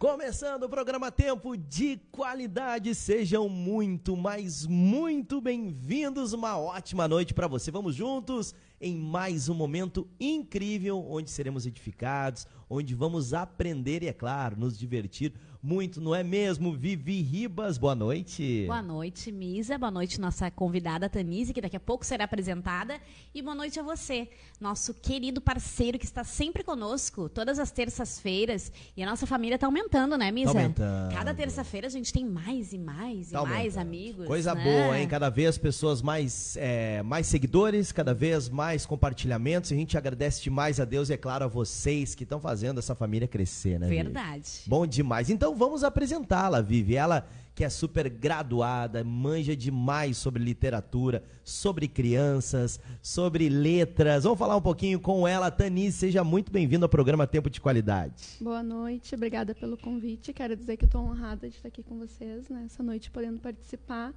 Começando o programa Tempo de Qualidade, sejam muito, mas muito bem-vindos. Uma ótima noite para você. Vamos juntos em mais um momento incrível onde seremos edificados, onde vamos aprender e, é claro, nos divertir muito, não é mesmo? Vivi Ribas, boa noite. Boa noite, Misa. Boa noite, nossa convidada Tanise, que daqui a pouco será apresentada. E boa noite a você, nosso querido parceiro que está sempre conosco, todas as terças-feiras. E a nossa família está aumentando, né, Misa? Tá aumentando. Cada terça-feira a gente tem mais e mais e Tá mais aumentando. amigos. Coisa né? boa, hein? Cada vez pessoas mais, é, mais seguidores, cada vez mais compartilhamentos. E a gente agradece demais a Deus e, é claro, a vocês que estão fazendo essa família crescer, né? Vivi? Verdade. Bom demais. Então vamos apresentá-la, Vivi. Ela que é super graduada, manja demais sobre literatura, sobre crianças, sobre letras. Vamos falar um pouquinho com ela. Tanise, seja muito bem-vindo ao programa Tempo de Qualidade. Boa noite, obrigada pelo convite. Quero dizer que estou honrada de estar aqui com vocês nessa noite, podendo participar.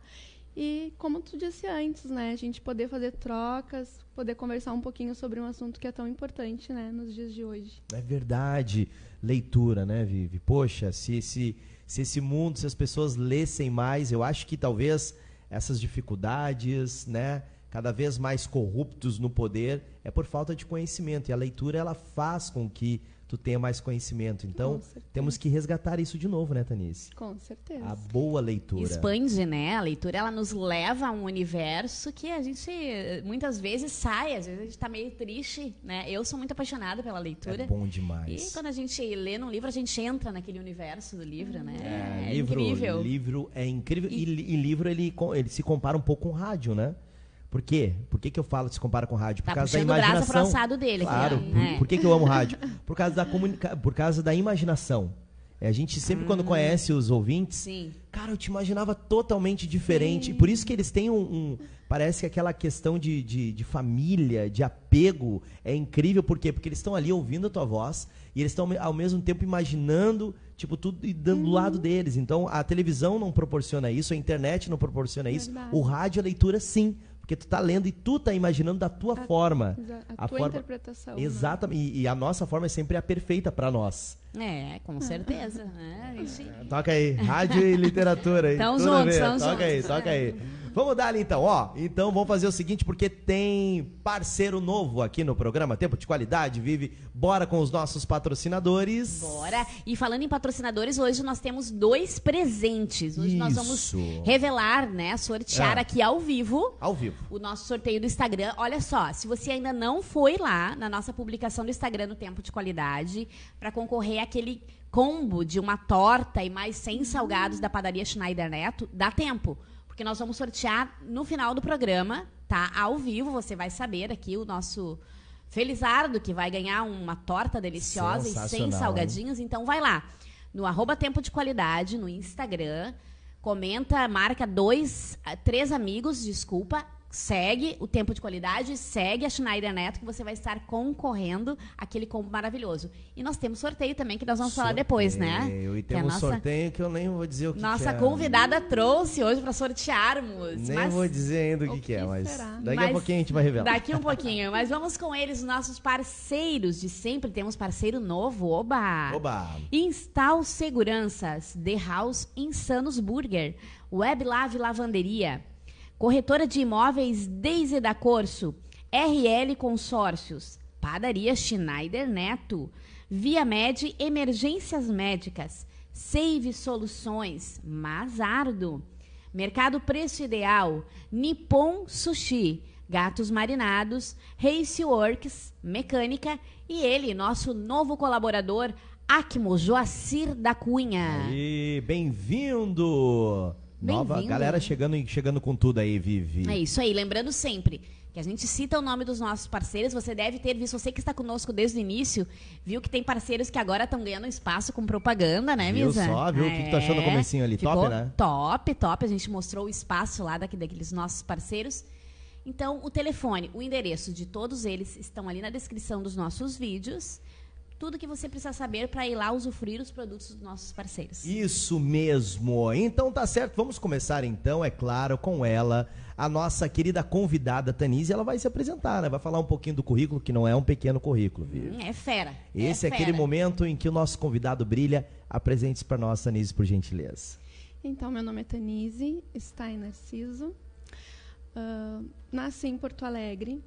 E como tu disse antes, né, a gente poder fazer trocas, poder conversar um pouquinho sobre um assunto que é tão importante, né, nos dias de hoje. É verdade. Leitura, né, Vivi? Poxa, se esse, se esse mundo, se as pessoas lessem mais, eu acho que talvez essas dificuldades, né, cada vez mais corruptos no poder, é por falta de conhecimento. E a leitura, ela faz com que tu tenha mais conhecimento. Então, temos que resgatar isso de novo, né, Tanise? Com certeza. A boa leitura. Expande, né? A leitura ela nos leva a um universo que a gente muitas vezes sai, às vezes a gente tá meio triste, né? Eu sou muito apaixonada pela leitura. É bom E demais. quando a gente lê num livro, a gente entra naquele universo do livro, né? É, É, livro, incrível. livro é incrível. E, li- e livro, ele, ele se compara um pouco com rádio, né? Por quê? Por que, que eu falo que se compara com rádio? Por Tá causa da brasa imaginação. pro assado dele aqui, Claro. ó. Por, É. por que, que eu amo rádio? Por causa da, comunica... por causa da imaginação. É, a gente sempre, quando conhece os ouvintes, Sim. Cara, eu te imaginava totalmente diferente. E Por isso que eles têm um. um- parece que aquela questão de, de, de família, de apego, é incrível. Por quê? Porque eles estão ali ouvindo a tua voz e eles estão ao mesmo tempo imaginando, tipo, tudo e dando do lado deles. Então, a televisão não proporciona isso, a internet não proporciona isso. Verdade. O rádio, a leitura, sim. Porque tu tá lendo e tu tá imaginando da tua forma. Exa- A, A tua forma- interpretação. né? Exatamente. E, e a nossa forma é sempre a perfeita para nós. É, com certeza. né? A gente- Toca aí, rádio e literatura aí. A juntos, ver. tamo Toca aí, juntos. toca aí. Vamos dar ali então, ó. Então vamos fazer o seguinte, porque tem parceiro novo aqui no programa Tempo de Qualidade, Vive. Bora com os nossos patrocinadores. Bora! E falando em patrocinadores, hoje nós temos dois presentes. Hoje nós vamos Isso. revelar, né? Sortear É. aqui ao vivo Ao vivo. o nosso sorteio do Instagram. Olha só, se você ainda não foi lá na nossa publicação do Instagram no Tempo de Qualidade para concorrer àquele combo de uma torta e mais 100 salgados da padaria Schneider Neto, dá tempo. Porque nós vamos sortear no final do programa, tá? Ao vivo, você vai saber aqui o nosso Felizardo, que vai ganhar uma torta deliciosa e 100 Sensacional, salgadinhos. Então vai lá, no arroba Tempo de Qualidade, no Instagram, comenta, marca dois, ah, três amigos, desculpa, segue o Tempo de Qualidade, segue a Schneider Neto, que você vai estar concorrendo àquele combo maravilhoso. E nós temos sorteio também, que nós vamos falar depois, né? Sorteio. E Que a temos nossa- sorteio que eu nem vou dizer o que, Nossa que é. convidada trouxe hoje para sortearmos. Nem mas vou dizer ainda o que, O que é, mas será? daqui a Mas pouquinho a gente vai revelar. Daqui um pouquinho. Mas vamos com eles, nossos parceiros de sempre. Temos parceiro novo. Oba! Oba! Instal Seguranças, The House Insanos Burger, Web Lave Lavanderia, Corretora de Imóveis Deise da Corso, RL Consórcios, Padaria Schneider Neto, Via Med Emergências Médicas, Save Soluções, Mazardo, Mercado Preço Ideal, Nippon Sushi, Gatos Marinados, Race Works, Mecânica e ele, nosso novo colaborador, Acmo Joacir da Cunha. E bem-vindo! Nova galera chegando, chegando com tudo aí, Vivi. É isso aí, lembrando sempre que a gente cita o nome dos nossos parceiros, você deve ter visto, você que está conosco desde o início, viu que tem parceiros que agora estão ganhando espaço com propaganda, né, Viu Misa? só? Viu? O que que tu achou no comecinho ali? Top, Ficou né? Top, top, a gente mostrou o espaço lá daqui, daqueles nossos parceiros. Então, o telefone, o endereço de todos eles estão ali na descrição dos nossos vídeos. Tudo que você precisa saber para ir lá usufruir os produtos dos nossos parceiros. Isso mesmo. Então tá certo, vamos começar então, é claro, com ela, a nossa querida convidada Tanise, ela vai se apresentar, né? Vai falar um pouquinho do currículo, que não é um pequeno currículo, viu? É fera. Esse é, é aquele fera. momento em que o nosso convidado brilha. Apresente-se para nós, Tanise, por gentileza. Então, meu nome é Tanise Stein Narciso. Uh, nasci em Porto Alegre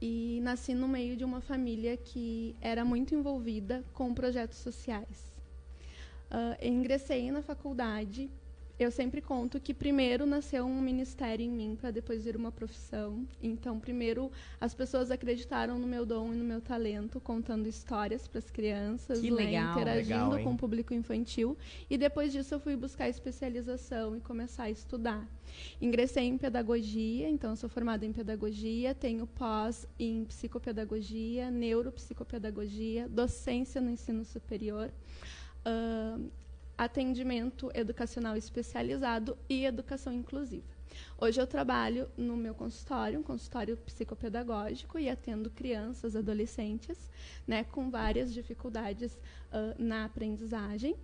e nasci no meio de uma família que era muito envolvida com projetos sociais. Uh, ingressei na faculdade eu sempre conto que primeiro nasceu um ministério em mim para depois vir uma profissão. Então, primeiro as pessoas acreditaram no meu dom e no meu talento, contando histórias para as crianças, né, legal. interagindo legal, com o público infantil. E depois disso eu fui buscar especialização e começar a estudar. Ingressei em pedagogia, então sou formada em pedagogia, tenho pós em psicopedagogia, neuropsicopedagogia, docência no ensino superior. Uh, atendimento educacional especializado e educação inclusiva. Hoje eu trabalho no meu consultório, um consultório psicopedagógico, e atendo crianças, adolescentes, né, com várias dificuldades uh, na aprendizagem.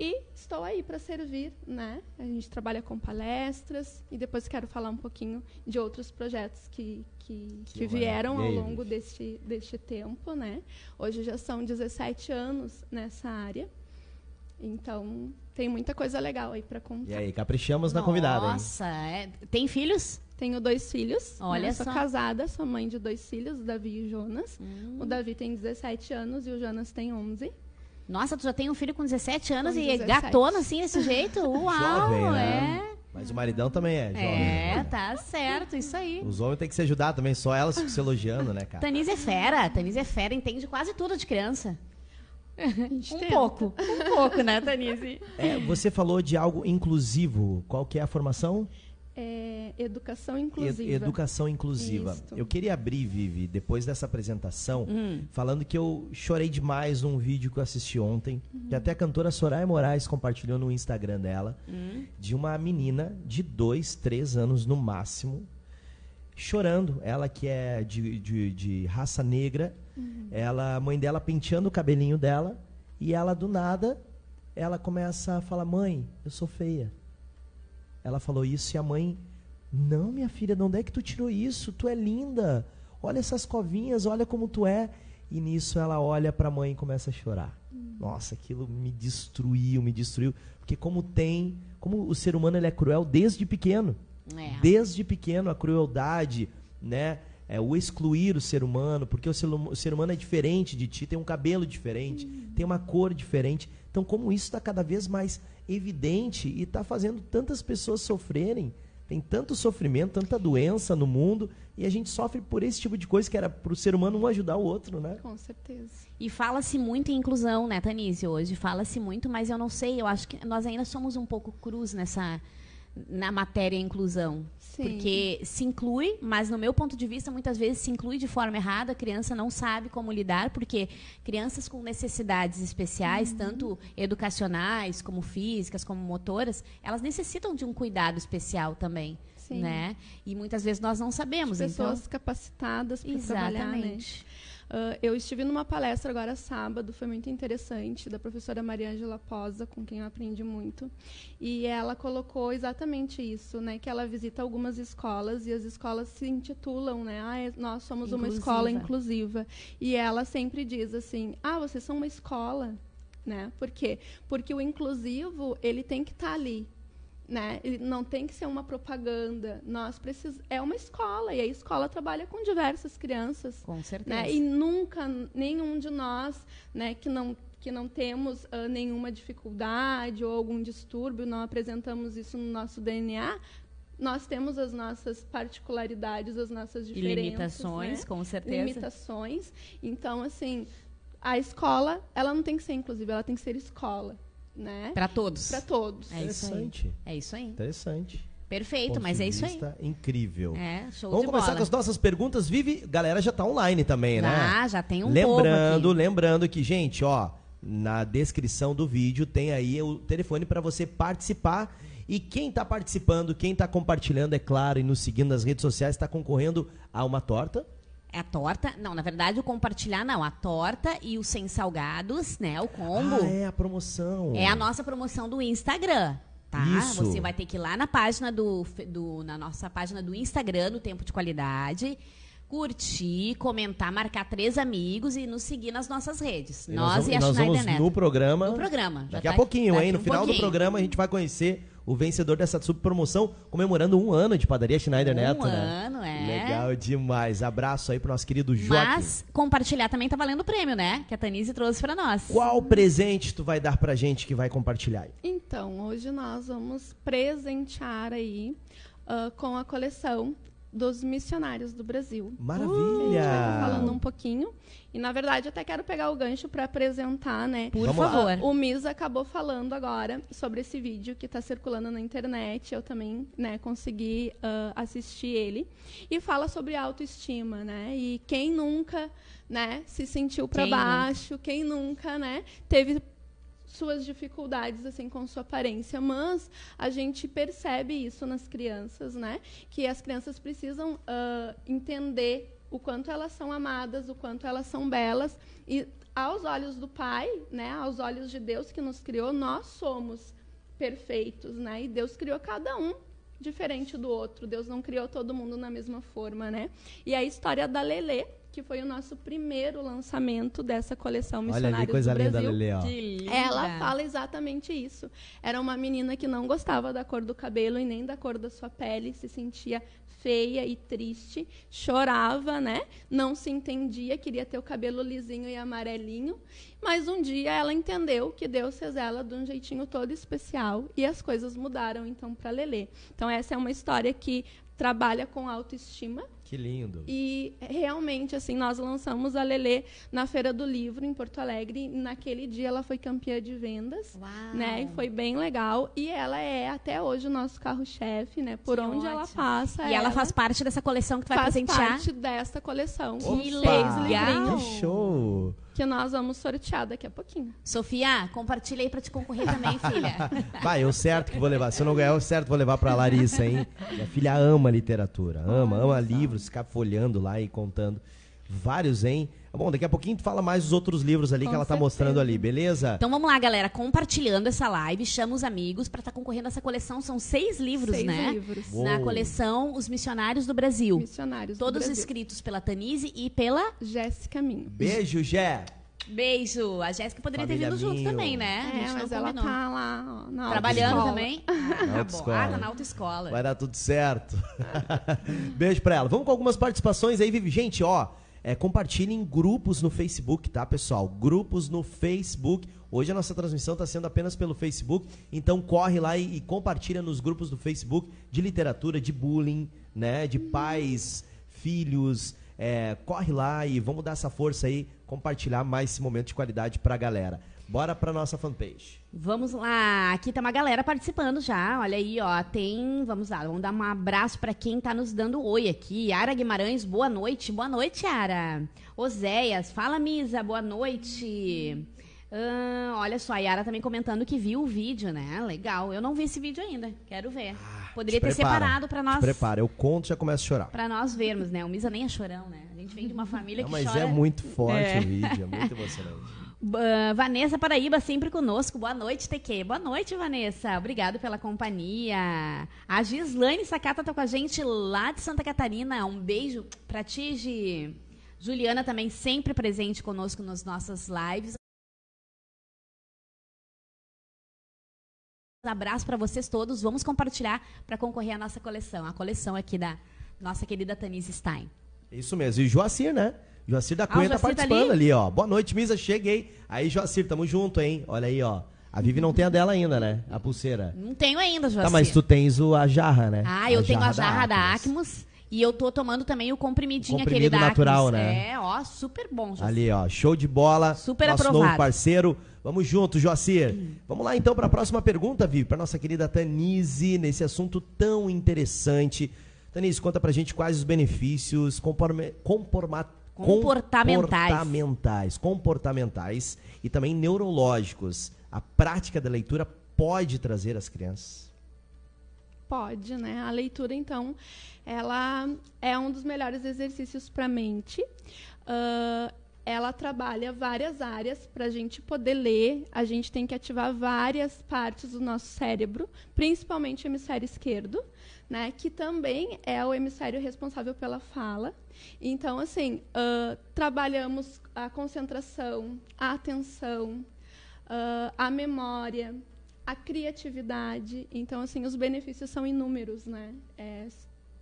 E estou aí para servir, né? A gente trabalha com palestras e depois quero falar um pouquinho de outros projetos que, que, que, que vieram ao longo deste, deste tempo, né? Hoje já são 17 anos nessa área. Então, tem muita coisa legal aí para contar. E aí, caprichamos na convidada? Nossa, é... tem filhos? Tenho dois filhos. Olha né? só. Sou casada, sou mãe de dois filhos, o Davi e o Jonas. Hum. O Davi tem 17 anos e o Jonas tem 11. Nossa, tu já tem um filho com 17 anos Com e 17. gatona assim, desse jeito? Uau, Jovem, né? é. Mas o maridão também é jovem. É, tá certo, isso aí. Os homens têm que se ajudar também, só elas se elogiando, né, cara? Tanise é fera, Tanise é fera, entende quase tudo de criança. Um tenta. pouco, um pouco, né, Tanise? É, você falou de algo inclusivo. Qual que é a formação? É, educação E- inclusiva. Educação inclusiva. Isso. Eu queria abrir, Vivi, depois dessa apresentação, Hum. falando que eu chorei demais num vídeo que eu assisti ontem, que até a cantora Soraya Moraes compartilhou no Instagram dela, Hum. de uma menina de dois, três anos no máximo, chorando. Ela que é de, de, de raça negra, ela, a mãe dela penteando o cabelinho dela, e ela do nada, ela começa a falar, mãe, eu sou feia. Ela falou isso e a mãe, não, minha filha, de onde é que tu tirou isso? Tu é linda. Olha essas covinhas, olha como tu é. E nisso ela olha para a mãe e começa a chorar. Nossa, aquilo me destruiu, me destruiu. Porque como tem, como o ser humano ele é cruel desde pequeno. É. Desde pequeno a crueldade, né? É o excluir o ser humano, porque o ser, hum- o ser humano é diferente de ti, tem um cabelo diferente, tem uma cor diferente. Então, como isso está cada vez mais evidente e está fazendo tantas pessoas sofrerem, tem tanto sofrimento, tanta doença no mundo, e a gente sofre por esse tipo de coisa que era para o ser humano um ajudar o outro, né? Com certeza. E fala-se muito em inclusão, né, Tanise, hoje. Fala-se muito, mas eu não sei, eu acho que nós ainda somos um pouco cruz nessa na matéria inclusão. Sim. Porque se inclui, mas no meu ponto de vista, muitas vezes se inclui de forma errada, a criança não sabe como lidar, porque crianças com necessidades especiais, tanto educacionais, como físicas, como motoras, elas necessitam de um cuidado especial também. Sim. Né? E muitas vezes nós não sabemos. Pessoas então, capacitadas para trabalhar, né? Ah, eu estive numa palestra agora sábado, foi muito interessante, da professora Maria Angela Posa, com quem eu aprendi muito. E ela colocou exatamente isso, né? Que ela visita algumas escolas e as escolas se intitulam, né? Ah, é- nós somos uma Inclusiva. escola inclusiva. E ela sempre diz assim: ah, vocês são uma escola. Né? Por quê? Porque o inclusivo, ele tem que estar ali. Né? Ele não tem que ser uma propaganda. Nós precis... É uma escola, e a escola trabalha com diversas crianças Com certeza. né? E nunca nenhum de nós, né, que não que não temos ah, nenhuma dificuldade ou algum distúrbio, não apresentamos isso no nosso DNA, nós temos as nossas particularidades, as nossas E diferenças, limitações, né? com certeza. limitações. Então, assim, a escola, ela não tem que ser inclusiva, ela tem que ser escola, né? Para todos. Para todos. É isso aí. Interessante. É isso aí. Interessante. Perfeito, Ponto mas é isso aí. Incrível. É, show Vamos de começar bola. com as nossas perguntas. Vivi, galera já tá online também, né? Ah, já tem um lembrando, povo aqui. lembrando que, gente, ó, na descrição do vídeo tem aí o telefone para você participar. E quem tá participando, quem tá compartilhando, é claro, e nos seguindo nas redes sociais, está concorrendo a uma torta. É a torta. Não, na verdade, o compartilhar não. A torta e os 100 salgados, né? O combo. Ah, é a promoção. É a nossa promoção do Instagram. Tá? Isso. Você vai ter que ir lá na página do, do- na nossa página do Instagram, do Tempo de Qualidade, curtir, comentar, marcar três amigos e nos seguir nas nossas redes. E nós, vamos, e a nós Schneider vamos Neto. no programa. No programa. Já Daqui a tá- pouquinho, daqui hein? No um final do pouquinho. programa a gente vai conhecer o vencedor dessa super promoção, comemorando um ano de padaria Schneider Um Neto, né? ano, é. Legal demais. Abraço aí pro nosso querido Joaquim. Mas compartilhar também tá valendo o prêmio, né? Que a Tanise trouxe pra nós. Qual presente tu vai dar pra gente que vai compartilhar? aí? Então, hoje nós vamos presentear aí ah, com a coleção dos missionários do Brasil. A gente vai Maravilha! falando um pouquinho. E, na verdade, até quero pegar o gancho para apresentar, né? Por Vamos favor. O Misa acabou falando agora sobre esse vídeo que está circulando na internet. Eu também né, consegui ah, assistir ele. E fala sobre autoestima, né? E quem nunca né, se sentiu para Quem nunca? baixo, quem nunca né, teve suas dificuldades assim com sua aparência, mas a gente percebe isso nas crianças, né? Que as crianças precisam ah, entender o quanto elas são amadas, o quanto elas são belas e aos olhos do Pai, né? Aos olhos de Deus que nos criou, nós somos perfeitos, né? E Deus criou cada um diferente do outro. Deus não criou todo mundo na mesma forma, né? E a história da Lelê, que foi o nosso primeiro lançamento dessa coleção Olha Missionários ali, coisa do linda, Brasil. Lelê, ó. Que linda. Ela fala exatamente isso. Era uma menina que não gostava da cor do cabelo e nem da cor da sua pele, se sentia feia e triste, chorava, né? Não se entendia, queria ter o cabelo lisinho e amarelinho. Mas um dia ela entendeu que Deus fez ela de um jeitinho todo especial e as coisas mudaram então para Lelê. Então essa é uma história que trabalha com autoestima Que lindo. e realmente, assim, nós lançamos a Lelê na Feira do Livro, em Porto Alegre. E naquele dia ela foi campeã de vendas. Uau. Né? E foi bem legal. E ela é até hoje o nosso carro-chefe, né? Por Que onde ela ótimo. passa. E ela faz parte dessa coleção que tu vai faz presentear. parte dessa coleção. Que legal. Que show! Que nós vamos sortear daqui a pouquinho. Sofia, compartilha aí pra te concorrer também, filha. Vai, eu certo que vou levar. Se eu não ganhar, eu certo vou levar pra Larissa, hein? Minha filha ama literatura, ama, ama livros, ficar folhando lá e contando. Vários, hein? Bom, daqui a pouquinho tu fala mais os outros livros ali Com que ela tá certeza. mostrando ali, beleza? Então vamos lá, galera, compartilhando essa live, chama os amigos pra estar concorrendo a essa coleção. São seis livros, seis né? livros. Uou. Na coleção Os Missionários do Brasil. Missionários do Todos Brasil. escritos pela Tanise e pela Jéssica Minho. Beijo, Gé! Beijo. A Jéssica poderia Família ter vindo junto Minho. também, né? A É, gente mas não ela combinou. tá lá ó, na Trabalhando também? Na Ah, tá bom. autoescola. Ah, tá na autoescola. Vai dar tudo certo. Beijo pra ela. Vamos com algumas participações aí, Vivi. Gente, ó, é, compartilhem grupos no Facebook, tá, pessoal? Grupos no Facebook. Hoje a nossa transmissão está sendo apenas pelo Facebook, então corre lá e, e compartilha nos grupos do Facebook de literatura, de bullying, né? De pais, filhos. É, corre lá e vamos dar essa força aí, compartilhar mais esse momento de qualidade pra galera. Bora pra nossa fanpage. Vamos lá, aqui tá uma galera participando já. Olha aí, ó, tem, vamos lá, vamos dar um abraço pra quem tá nos dando oi aqui. Yara Guimarães, boa noite. Boa noite, Yara. Oséias, fala Misa, boa noite. Olha só, a Yara também comentando que viu o vídeo, né? Legal. Eu não vi esse vídeo ainda. Quero ver. Poderia Te ter prepara, separado pra Te nós prepara, eu conto e já começo a chorar. para nós vermos, né? O Misa nem é chorão, né? A gente vem de uma família Não, que mas chora. é muito forte É. o vídeo, é muito emocionante. Ah, Vanessa Paraíba sempre conosco. Boa noite, TQ. Boa noite, Vanessa. Obrigado pela companhia. A Gislaine Sacata tá com a gente lá de Santa Catarina. Um beijo pra ti, Gi. Juliana também sempre presente conosco nas nossas lives. Um abraço pra vocês todos. Vamos compartilhar para concorrer à nossa coleção. A coleção aqui da nossa querida Tanise Stein. Isso mesmo. E Joacir, né? Joacir da Ah, Cunha tá Joacir tá participando ali? ali? ó. Boa noite, Misa. Cheguei. Aí, Joacir, tamo junto, hein? Olha aí, ó. A Vivi não tem a dela ainda, né? A pulseira. Não tenho ainda, Joacir. Tá, mas tu tens o, a jarra, né? Ah, eu tenho a jarra da Acmos. E eu tô tomando também o comprimidinho aquele Comprimido da natural, né? É, ó, super bom, Joacir. Ali, ó. Show de bola. Super Nosso aprovado. novo parceiro. Vamos junto, Joacir. Vamos lá, então, para a próxima pergunta, Vivi. Para nossa querida Tanise, nesse assunto tão interessante. Tanise, conta pra gente quais os benefícios comporme- Comportamentais. comportamentais, comportamentais e também neurológicos. A prática da leitura pode trazer às crianças. Pode, né? A leitura, então, ela é um dos melhores exercícios para a mente. Uh, ela trabalha várias áreas para a gente poder ler. A gente tem que ativar várias partes do nosso cérebro, principalmente o hemisfério esquerdo, né, que também é o hemisfério responsável pela fala. Então, assim, uh, trabalhamos a concentração, a atenção, uh, a memória, a criatividade. Então, assim, os benefícios são inúmeros, né? É,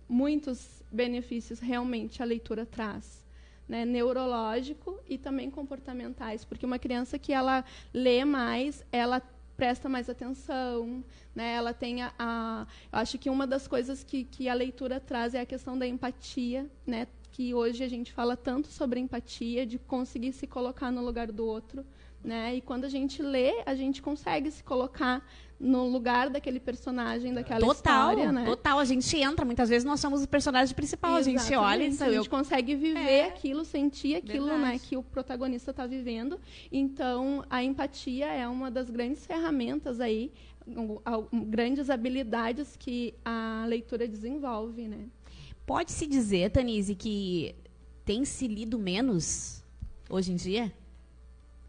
muitos benefícios realmente a leitura traz né, neurológico e também comportamentais, porque uma criança que ela lê mais, ela presta mais atenção, né? Ela tem a, a eu acho que uma das coisas que, que a leitura traz é a questão da empatia, né? Que hoje a gente fala tanto sobre empatia, de conseguir se colocar no lugar do outro, né? E quando a gente lê, a gente consegue se colocar no lugar daquele personagem, daquela total, história, né? Total, a gente entra, muitas vezes nós somos o personagem principal, Exatamente. a gente olha, então, a gente eu... consegue viver é. aquilo, sentir aquilo, né, Verdade. né, que o protagonista está vivendo. Então, a empatia é uma das grandes ferramentas aí, grandes habilidades que a leitura desenvolve, né? Pode se dizer, Tanise, que tem se lido menos hoje em dia?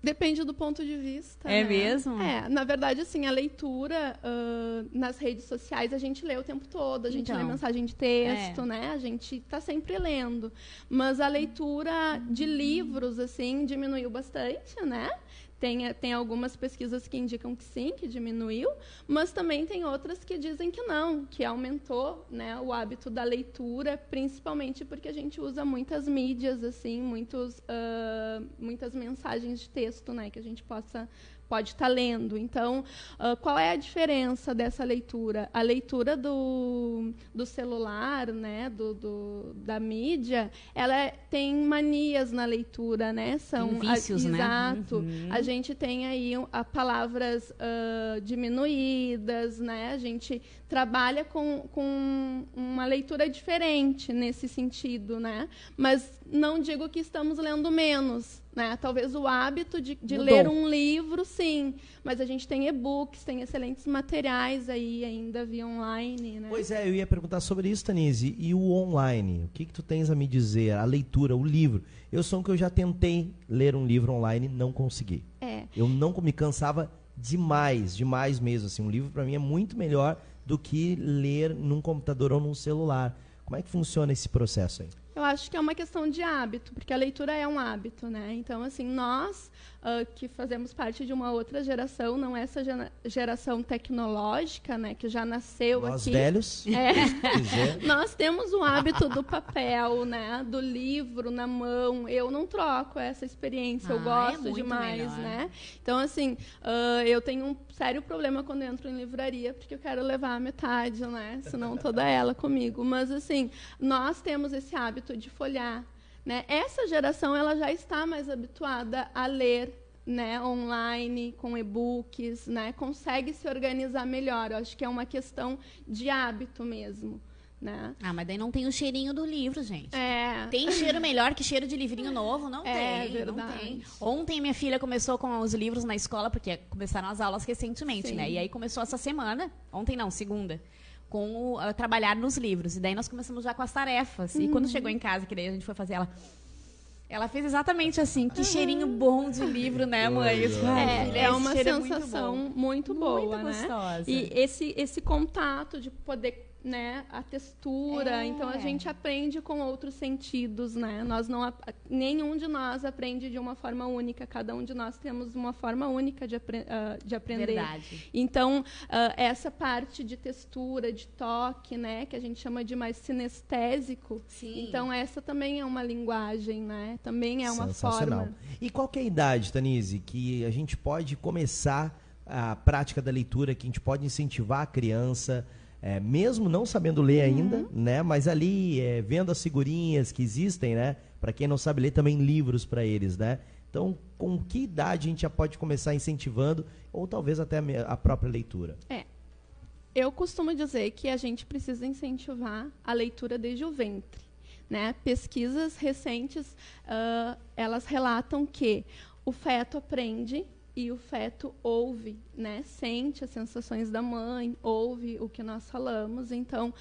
Depende do ponto de vista. É né? mesmo? É, na verdade, assim, a leitura uh, nas redes sociais a gente lê o tempo todo, a gente então, lê mensagem de texto, é. né? A gente está sempre lendo. Mas a leitura de livros, assim, diminuiu bastante, né? Tem, tem algumas pesquisas que indicam que sim, que diminuiu, mas também tem outras que dizem que não, que aumentou né, o hábito da leitura, principalmente porque a gente usa muitas mídias, assim, muitos, uh, muitas mensagens de texto né, que a gente possa pode estar tá lendo. Então, uh, qual é a diferença dessa leitura? A leitura do, do celular, né, do, do da mídia, ela é, tem manias na leitura, né? São tem vícios, a, né? Exato. Uhum. A gente tem aí a palavras uh, diminuídas, né? A gente trabalha com, com uma leitura diferente nesse sentido, né? Mas não digo que estamos lendo menos, né? Talvez o hábito de, de ler um livro, sim, mas a gente tem e-books, tem excelentes materiais aí ainda via online, né? Pois é, eu ia perguntar sobre isso, Tanise. E o online? O que, que tu tens a me dizer? A leitura, o livro. Eu sou um que eu já tentei ler um livro online, não consegui. É. Eu não me cansava demais, demais mesmo. Assim, um livro para mim é muito melhor do que ler num computador ou num celular. Como é que funciona esse processo aí? Eu acho que é uma questão de hábito, porque a leitura é um hábito, né? Então, assim, nós uh, que fazemos parte de uma outra geração, não é essa geração tecnológica, né, que já nasceu nós aqui. velhos. É, nós temos o hábito do papel, né, do livro na mão. Eu não troco essa experiência, ah, eu é gosto é demais, melhor. né? Então, assim, uh, eu tenho um sério problema quando entro em livraria, porque eu quero levar a metade, né? Senão toda ela comigo. Mas, assim, nós temos esse hábito de folhar né? Essa geração ela já está mais habituada a ler né, online, com e-books, né, consegue se organizar melhor. Eu acho que é uma questão de hábito mesmo. Né? Ah, mas daí não tem o cheirinho do livro, gente. É. Tem cheiro melhor que cheiro de livrinho novo? Não é, tem. Verdade. Não tem. Ontem minha filha começou com os livros na escola, porque começaram as aulas recentemente, Sim. né? E aí começou essa semana. Ontem não, segunda com o, trabalhar nos livros. E daí nós começamos já com as tarefas. Uhum. E quando uhum. chegou em casa, que daí a gente foi fazer ela. Ela fez exatamente assim, que uhum. cheirinho bom de livro, né, mãe? Isso, é, é uma sensação muito, muito boa, muito né? gostosa. E esse, esse contato de poder né, a textura. É. Então a gente aprende com outros sentidos, né? Nós não nenhum de nós aprende de uma forma única. Cada um de nós temos uma forma única de, apre uh, de aprender. Verdade. Então uh, essa parte de textura, de toque, né, que a gente chama de mais sinestésico. Sim. Então essa também é uma linguagem, né? Também é uma forma. E qual é a idade, Tanise, que a gente pode começar a prática da leitura, que a gente pode incentivar a criança é, mesmo não sabendo ler ainda, uhum. né? Mas ali é, vendo as figurinhas que existem, né? Para quem não sabe ler, também livros para eles, né? Então, com que idade a gente já pode começar incentivando, ou talvez até a própria leitura? É. Eu costumo dizer que a gente precisa incentivar a leitura desde o ventre. Né? Pesquisas recentes, uh, elas relatam que o feto aprende e o feto ouve, né? Sente as sensações da mãe, ouve o que nós falamos. Então,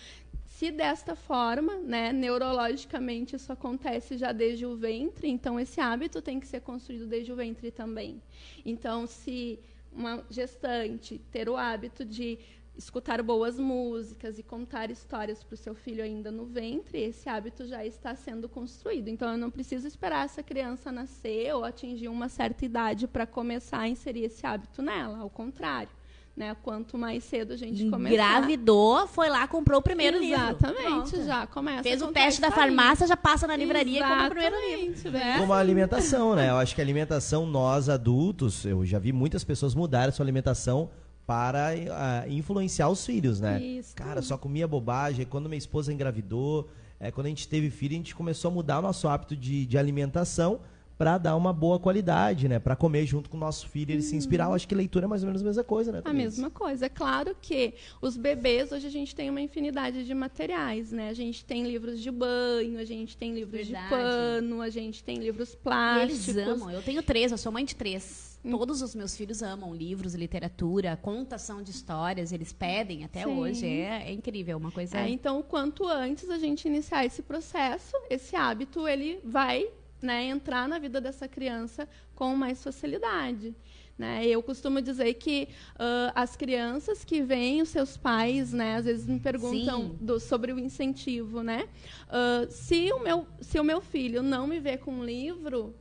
se desta forma, né, neurologicamente isso acontece já desde o ventre, então esse hábito tem que ser construído desde o ventre também. Então, se uma gestante ter o hábito de escutar boas músicas e contar histórias para o seu filho ainda no ventre, esse hábito já está sendo construído. Então, eu não preciso esperar essa criança nascer ou atingir uma certa idade para começar a inserir esse hábito nela. Ao contrário. Né? Quanto mais cedo a gente começar. Engravidou, foi lá, comprou o primeiro Exatamente, livro. Exatamente, já começa. Fez o teste da farmácia, já passa na livraria Exatamente, e compra o primeiro livro. Né? Como a alimentação, né? Eu acho que a alimentação, nós adultos, eu já vi muitas pessoas mudarem a sua alimentação para uh, influenciar os filhos, né? Isso. Cara, só comia bobagem. Quando minha esposa engravidou, é, quando a gente teve filho, a gente começou a mudar o nosso hábito de, de alimentação para dar uma boa qualidade, né? Para comer junto com o nosso filho, ele se uhum. inspirar. Eu acho que leitura é mais ou menos a mesma coisa, né? A mesma coisa. É claro que os bebês, hoje a gente tem uma infinidade de materiais, né? A gente tem livros de banho, a gente tem livros Verdade. de pano, a gente tem livros plásticos. E eles amam. Eu tenho três, eu sou mãe de três. Hum. Todos os meus filhos amam livros, literatura, contação de histórias, eles pedem até Sim. hoje. É, é, incrível, uma coisa. É, então, quanto antes a gente iniciar esse processo, esse hábito, ele vai né, entrar na vida dessa criança com mais facilidade. Né? Eu costumo dizer que uh, as crianças que veem os seus pais, né, às vezes me perguntam do, sobre o incentivo, né? Uh, se, o meu, se o meu filho não me vê com um livro,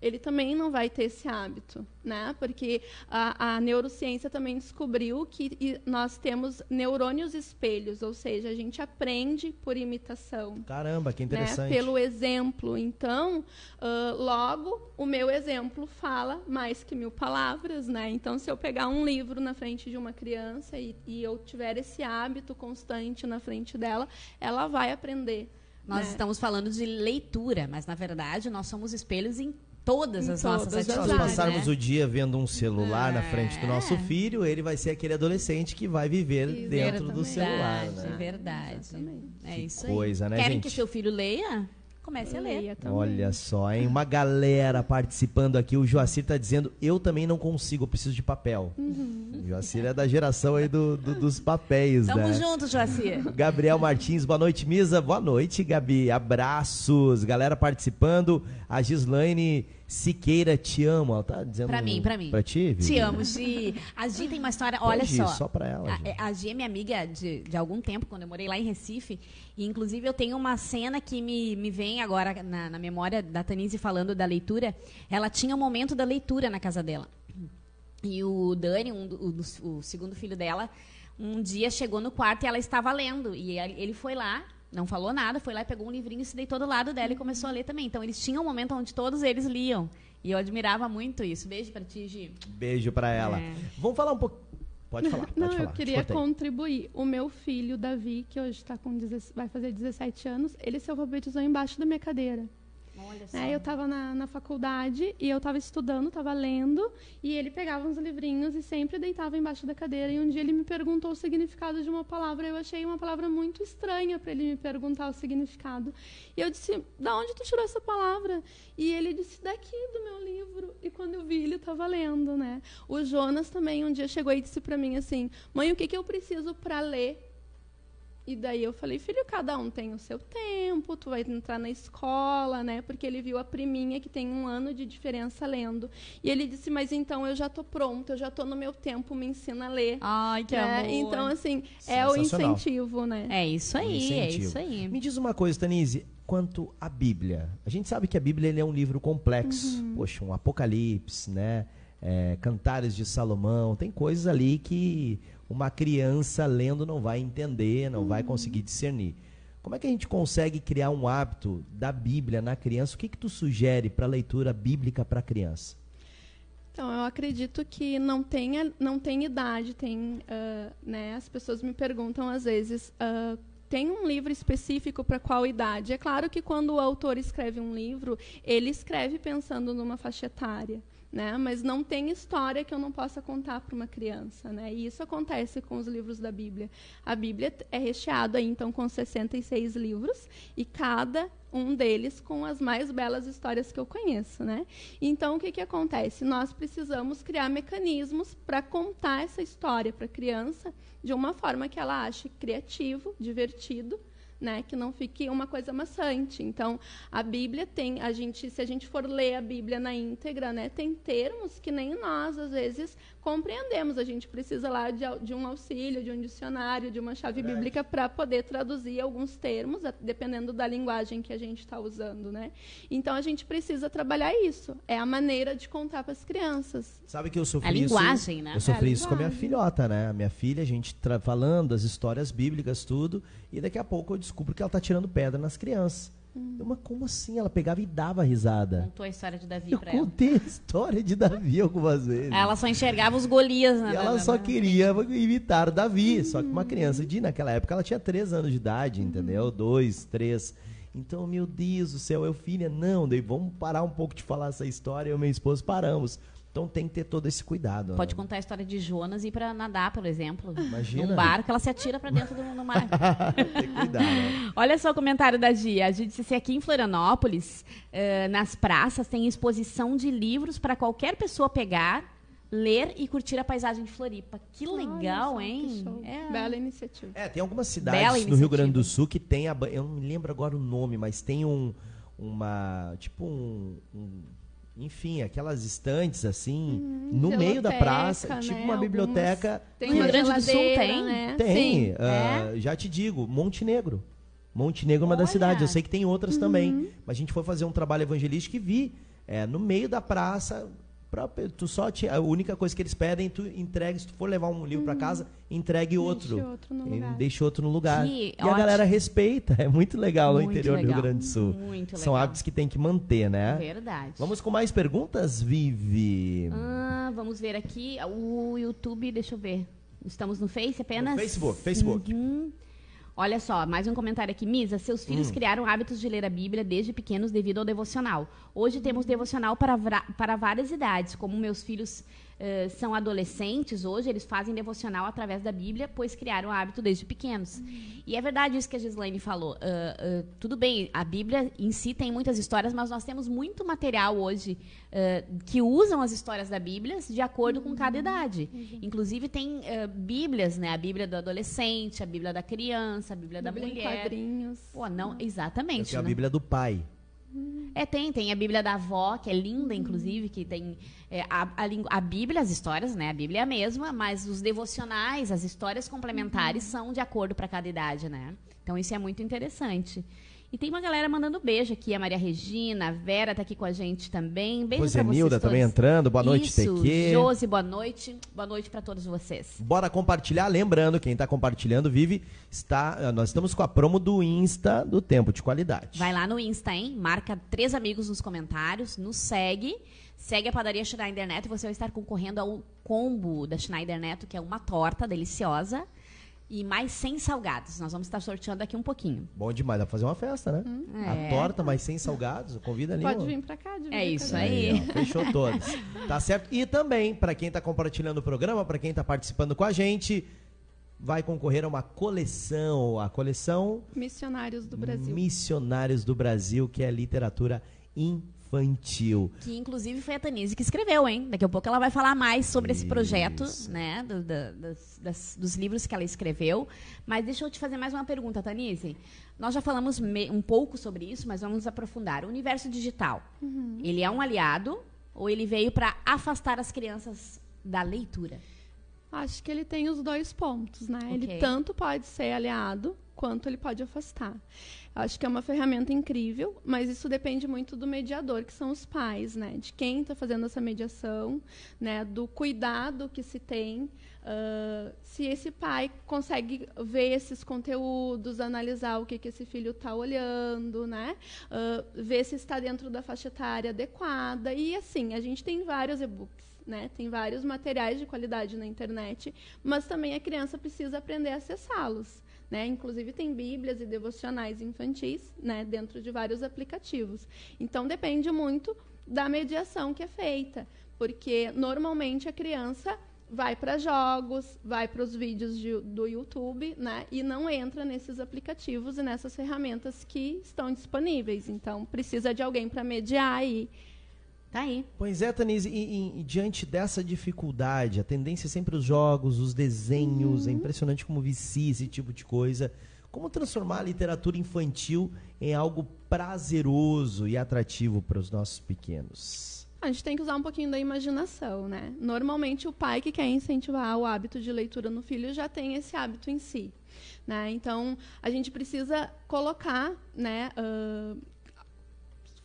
ele também não vai ter esse hábito, né? Porque a, a, neurociência também descobriu que nós temos neurônios espelhos, ou seja, a gente aprende por imitação. Caramba, que né? interessante. Né? Pelo exemplo. Então, uh, logo, o meu exemplo fala mais que mil palavras, né? Então, se eu pegar um livro na frente de uma criança e, e eu tiver esse hábito constante na frente dela, ela vai aprender. Nós né? estamos falando de leitura, mas na verdade nós somos espelhos em todas as nossas atitudes. Se nós passarmos né? o dia vendo um celular é. na frente do nosso filho, ele vai ser aquele adolescente que vai viver Exatamente. dentro do celular. Né? É verdade. Exatamente. É isso coisa, aí. né, Querem gente? que seu filho leia? Comece a ler. Olha só, hein? Uma galera participando aqui. O Joacir está dizendo: eu também não consigo, eu preciso de papel. Uhum. O Joacir é da geração aí do, do dos papéis, Tamo né? Tamo junto, Joacir. Gabriel Martins, boa noite, Misa. Boa noite, Gabi. Abraços. Galera participando. A Gislaine Siqueira, te amo. Ela tá dizendo. Pra mim, pra mim. Pra ti, Vivi? Te amo, Gi. A Gi tem uma história, olha Gi, só. Só pra ela. A, a, Gi é minha amiga de, de algum tempo, quando eu morei lá em Recife. E, inclusive, eu tenho uma cena que me, me vem agora na, na memória da Tanise falando da leitura. Ela tinha um momento da leitura na casa dela. E o Dani, um, o, o segundo filho dela, um dia chegou no quarto e ela estava lendo. E ele foi lá não falou nada, foi lá e pegou um livrinho e se deitou do lado dela e começou a ler também. Então eles tinham um momento onde todos eles liam. E eu admirava muito isso. Beijo para ti, Gi. Beijo para ela. É. Vamos falar um pouco. Pode falar. Pode Não, falar. eu queria contribuir. O meu filho, Davi, que hoje está com vai fazer 17 anos, ele se alfabetizou embaixo da minha cadeira. Olha só. É, eu estava na, na faculdade e eu estava estudando, estava lendo, e ele pegava uns livrinhos e sempre deitava embaixo da cadeira. E um dia ele me perguntou o significado de uma palavra. Eu achei uma palavra muito estranha para ele me perguntar o significado. E eu disse: Da onde tu tirou essa palavra? E ele disse: Daqui do meu livro. E quando eu vi, ele estava lendo, né? O Jonas também um dia chegou e disse para mim assim: Mãe, o que, que eu preciso para ler? E daí eu falei, filho, cada um tem o seu tempo, tu vai entrar na escola, né? Porque ele viu a priminha que tem um ano de diferença lendo. E ele disse, mas então eu já tô pronto, eu já tô no meu tempo, me ensina a ler. Ai, que é, amor. Então, assim, é o incentivo, né? É isso aí, é isso aí. Me diz uma coisa, Tanise, quanto à Bíblia. A gente sabe que a Bíblia é um livro complexo. Uhum. Poxa, um Apocalipse, né? É, Cantares de Salomão, tem coisas ali que uma criança lendo não vai entender, não vai conseguir discernir. Como é que a gente consegue criar um hábito da Bíblia na criança? O que, que tu sugere para a leitura bíblica para a criança? Então, eu acredito que não tem, não tem idade, tem, uh, né, as pessoas me perguntam às vezes, uh, tem um livro específico para qual idade? É claro que quando o autor escreve um livro, ele escreve pensando numa faixa etária. Né? Mas não tem história que eu não possa contar para uma criança, né? E isso acontece com os livros da Bíblia. A Bíblia é recheada então com 66 livros e cada um deles com as mais belas histórias que eu conheço, né? Então o que que acontece? Nós precisamos criar mecanismos para contar essa história para a criança de uma forma que ela ache criativo, divertido, né, que não fique uma coisa maçante. Então, a Bíblia tem, a gente, se a gente for ler a Bíblia na íntegra, né, tem termos que nem nós às vezes compreendemos. A gente precisa lá de, de um auxílio, de um dicionário, de uma chave Verdade. bíblica para poder traduzir alguns termos, dependendo da linguagem que a gente está usando, né? Então, a gente precisa trabalhar isso. É a maneira de contar para as crianças. Sabe que eu sofri a isso? linguagem, né? Eu sofri é isso com a minha filhota, né? A minha filha, a gente falando as histórias bíblicas, tudo, e daqui a pouco eu descubro que ela está tirando pedra nas crianças. Hum. Mas como assim? Ela pegava e dava risada. Contou a história de Davi eu pra ela. Eu contei a história de Davi algumas vezes. Ela só enxergava os Golias. Na, e ela só queria imitar Davi. Hum. Só que uma criança de, naquela época, ela tinha três anos de idade, entendeu? Hum. Dois, três. Então, meu Deus do céu, eu filha, não, daí vamos parar um pouco de falar essa história. Eu e meu esposo paramos. Então tem que ter todo esse cuidado. Pode né? contar a história de Jonas e ir para nadar, por exemplo. Imagina. Num barco, ela se atira para dentro do, do mar. tem que cuidar. Né? Olha só o comentário da Gia. A gente disse aqui em Florianópolis, uh, nas praças, tem exposição de livros para qualquer pessoa pegar, ler e curtir a paisagem de Floripa. Que legal, hein? Que é. Bela iniciativa. É, tem algumas cidades no Rio Grande do Sul que tem a, eu não me lembro agora o nome, mas tem um uma tipo um, um enfim, aquelas estantes assim, hum, no meio da praça, né? tipo uma biblioteca. Tem no Rio Grande do Sul tem? Né? Tem. Uh, é? Já te digo, Montenegro. Montenegro é uma das cidades. Eu sei que tem outras uhum. também. Mas a gente foi fazer um trabalho evangelístico e vi é, no meio da praça tu só te, a única coisa que eles pedem, tu entregue, se tu for levar um livro para casa, entregue outro. Deixe outro no lugar. Deixe outro no lugar. E a galera respeita. É muito legal muito no interior legal. do Rio Grande do Sul. Muito São legal. hábitos que tem que manter, né? Verdade. Vamos com mais perguntas, Vivi? Ah, vamos ver aqui. O YouTube, deixa eu ver. Estamos no Face apenas? No Facebook, Facebook. Uhum. Olha só, mais um comentário aqui. Misa, seus filhos hum. criaram hábitos de ler a Bíblia desde pequenos devido ao devocional. Hoje temos devocional para, para várias idades, como meus filhos uh, são adolescentes hoje, eles fazem devocional através da Bíblia, pois criaram o hábito desde pequenos. Uhum. E é verdade isso que a Gislaine falou. Uh, uh, tudo bem, a Bíblia em si tem muitas histórias, mas nós temos muito material hoje que usam as histórias da Bíblia de acordo com cada idade. Uhum. Inclusive tem Bíblias, né? A Bíblia do adolescente, a Bíblia da criança, a Bíblia, Bíblia da mulher. Em quadrinhos. Pô, não, exatamente. É a Bíblia do pai. É, tem. Tem a Bíblia da avó, que é linda, inclusive, que tem é, a, a, a, Bíblia, as histórias, né? A Bíblia é a mesma, mas os devocionais, as histórias complementares uhum. são de acordo para cada idade, né? Então isso é muito interessante. E tem uma galera mandando beijo aqui, a Maria Regina, a Vera tá aqui com a gente também. Beijo José pra vocês também entrando, boa noite, Isso, TQ. Josi, boa noite. Boa noite para todos vocês. Bora compartilhar, lembrando, quem tá compartilhando, Vive, está, eh, nós estamos com a promo do Insta do Tempo de Qualidade. Vai lá no Insta, hein? Marca três amigos nos comentários, nos segue. Segue a padaria Schneider Neto e você vai estar concorrendo ao combo da Schneider Neto, que é uma torta deliciosa e mais 100 salgados. Nós vamos estar sorteando daqui um pouquinho. Bom demais, dá pra fazer uma festa, né? Hum, é. A torta mais 100 salgados, convida ali. Pode vir pra cá. É isso aí. aí ó, fechou todos. tá certo? E também, para quem tá compartilhando o programa, para quem tá participando com a gente, vai concorrer a uma coleção, a coleção Missionários do Brasil. Missionários do Brasil, que é literatura infantil infantil. Que inclusive foi a Tanise que escreveu, hein? Daqui a pouco ela vai falar mais sobre Isso. esse projeto, né? Do, do, das, das, dos livros que ela escreveu. Mas deixa eu te fazer mais uma pergunta, Tanise. Nós já falamos um pouco sobre isso, mas vamos aprofundar. O universo digital, uhum. ele é um aliado ou ele veio para afastar as crianças da leitura? Acho que ele tem os dois pontos, né? Okay. Ele tanto pode ser aliado quanto ele pode afastar. Acho que é uma ferramenta incrível, mas isso depende muito do mediador, que são os pais, né? De quem está fazendo essa mediação, né? Do cuidado que se tem. Uh, se esse pai consegue ver esses conteúdos, analisar o que, que esse filho está olhando, né? Uh, ver se está dentro da faixa etária adequada. E assim, a gente tem vários e-books. Né? Tem vários materiais de qualidade na internet, mas também a criança precisa aprender a acessá-los. Né? Inclusive tem bíblias e devocionais infantis né, dentro de vários aplicativos. Então depende muito da mediação que é feita. Porque normalmente a criança vai para jogos, vai para os vídeos de, do YouTube, né? E não entra nesses aplicativos e nessas ferramentas que estão disponíveis. Então, precisa de alguém para mediar aí. Tá aí. Pois é, Tanise, e, e, e, diante dessa dificuldade, a tendência é sempre os jogos, os desenhos, uhum. é impressionante como vicia esse tipo de coisa. Como transformar a literatura infantil em algo prazeroso e atrativo para os nossos pequenos? A gente tem que usar um pouquinho da imaginação, né? Normalmente o pai que quer incentivar o hábito de leitura no filho já tem esse hábito em si, né? Então a gente precisa colocar, né? Uh,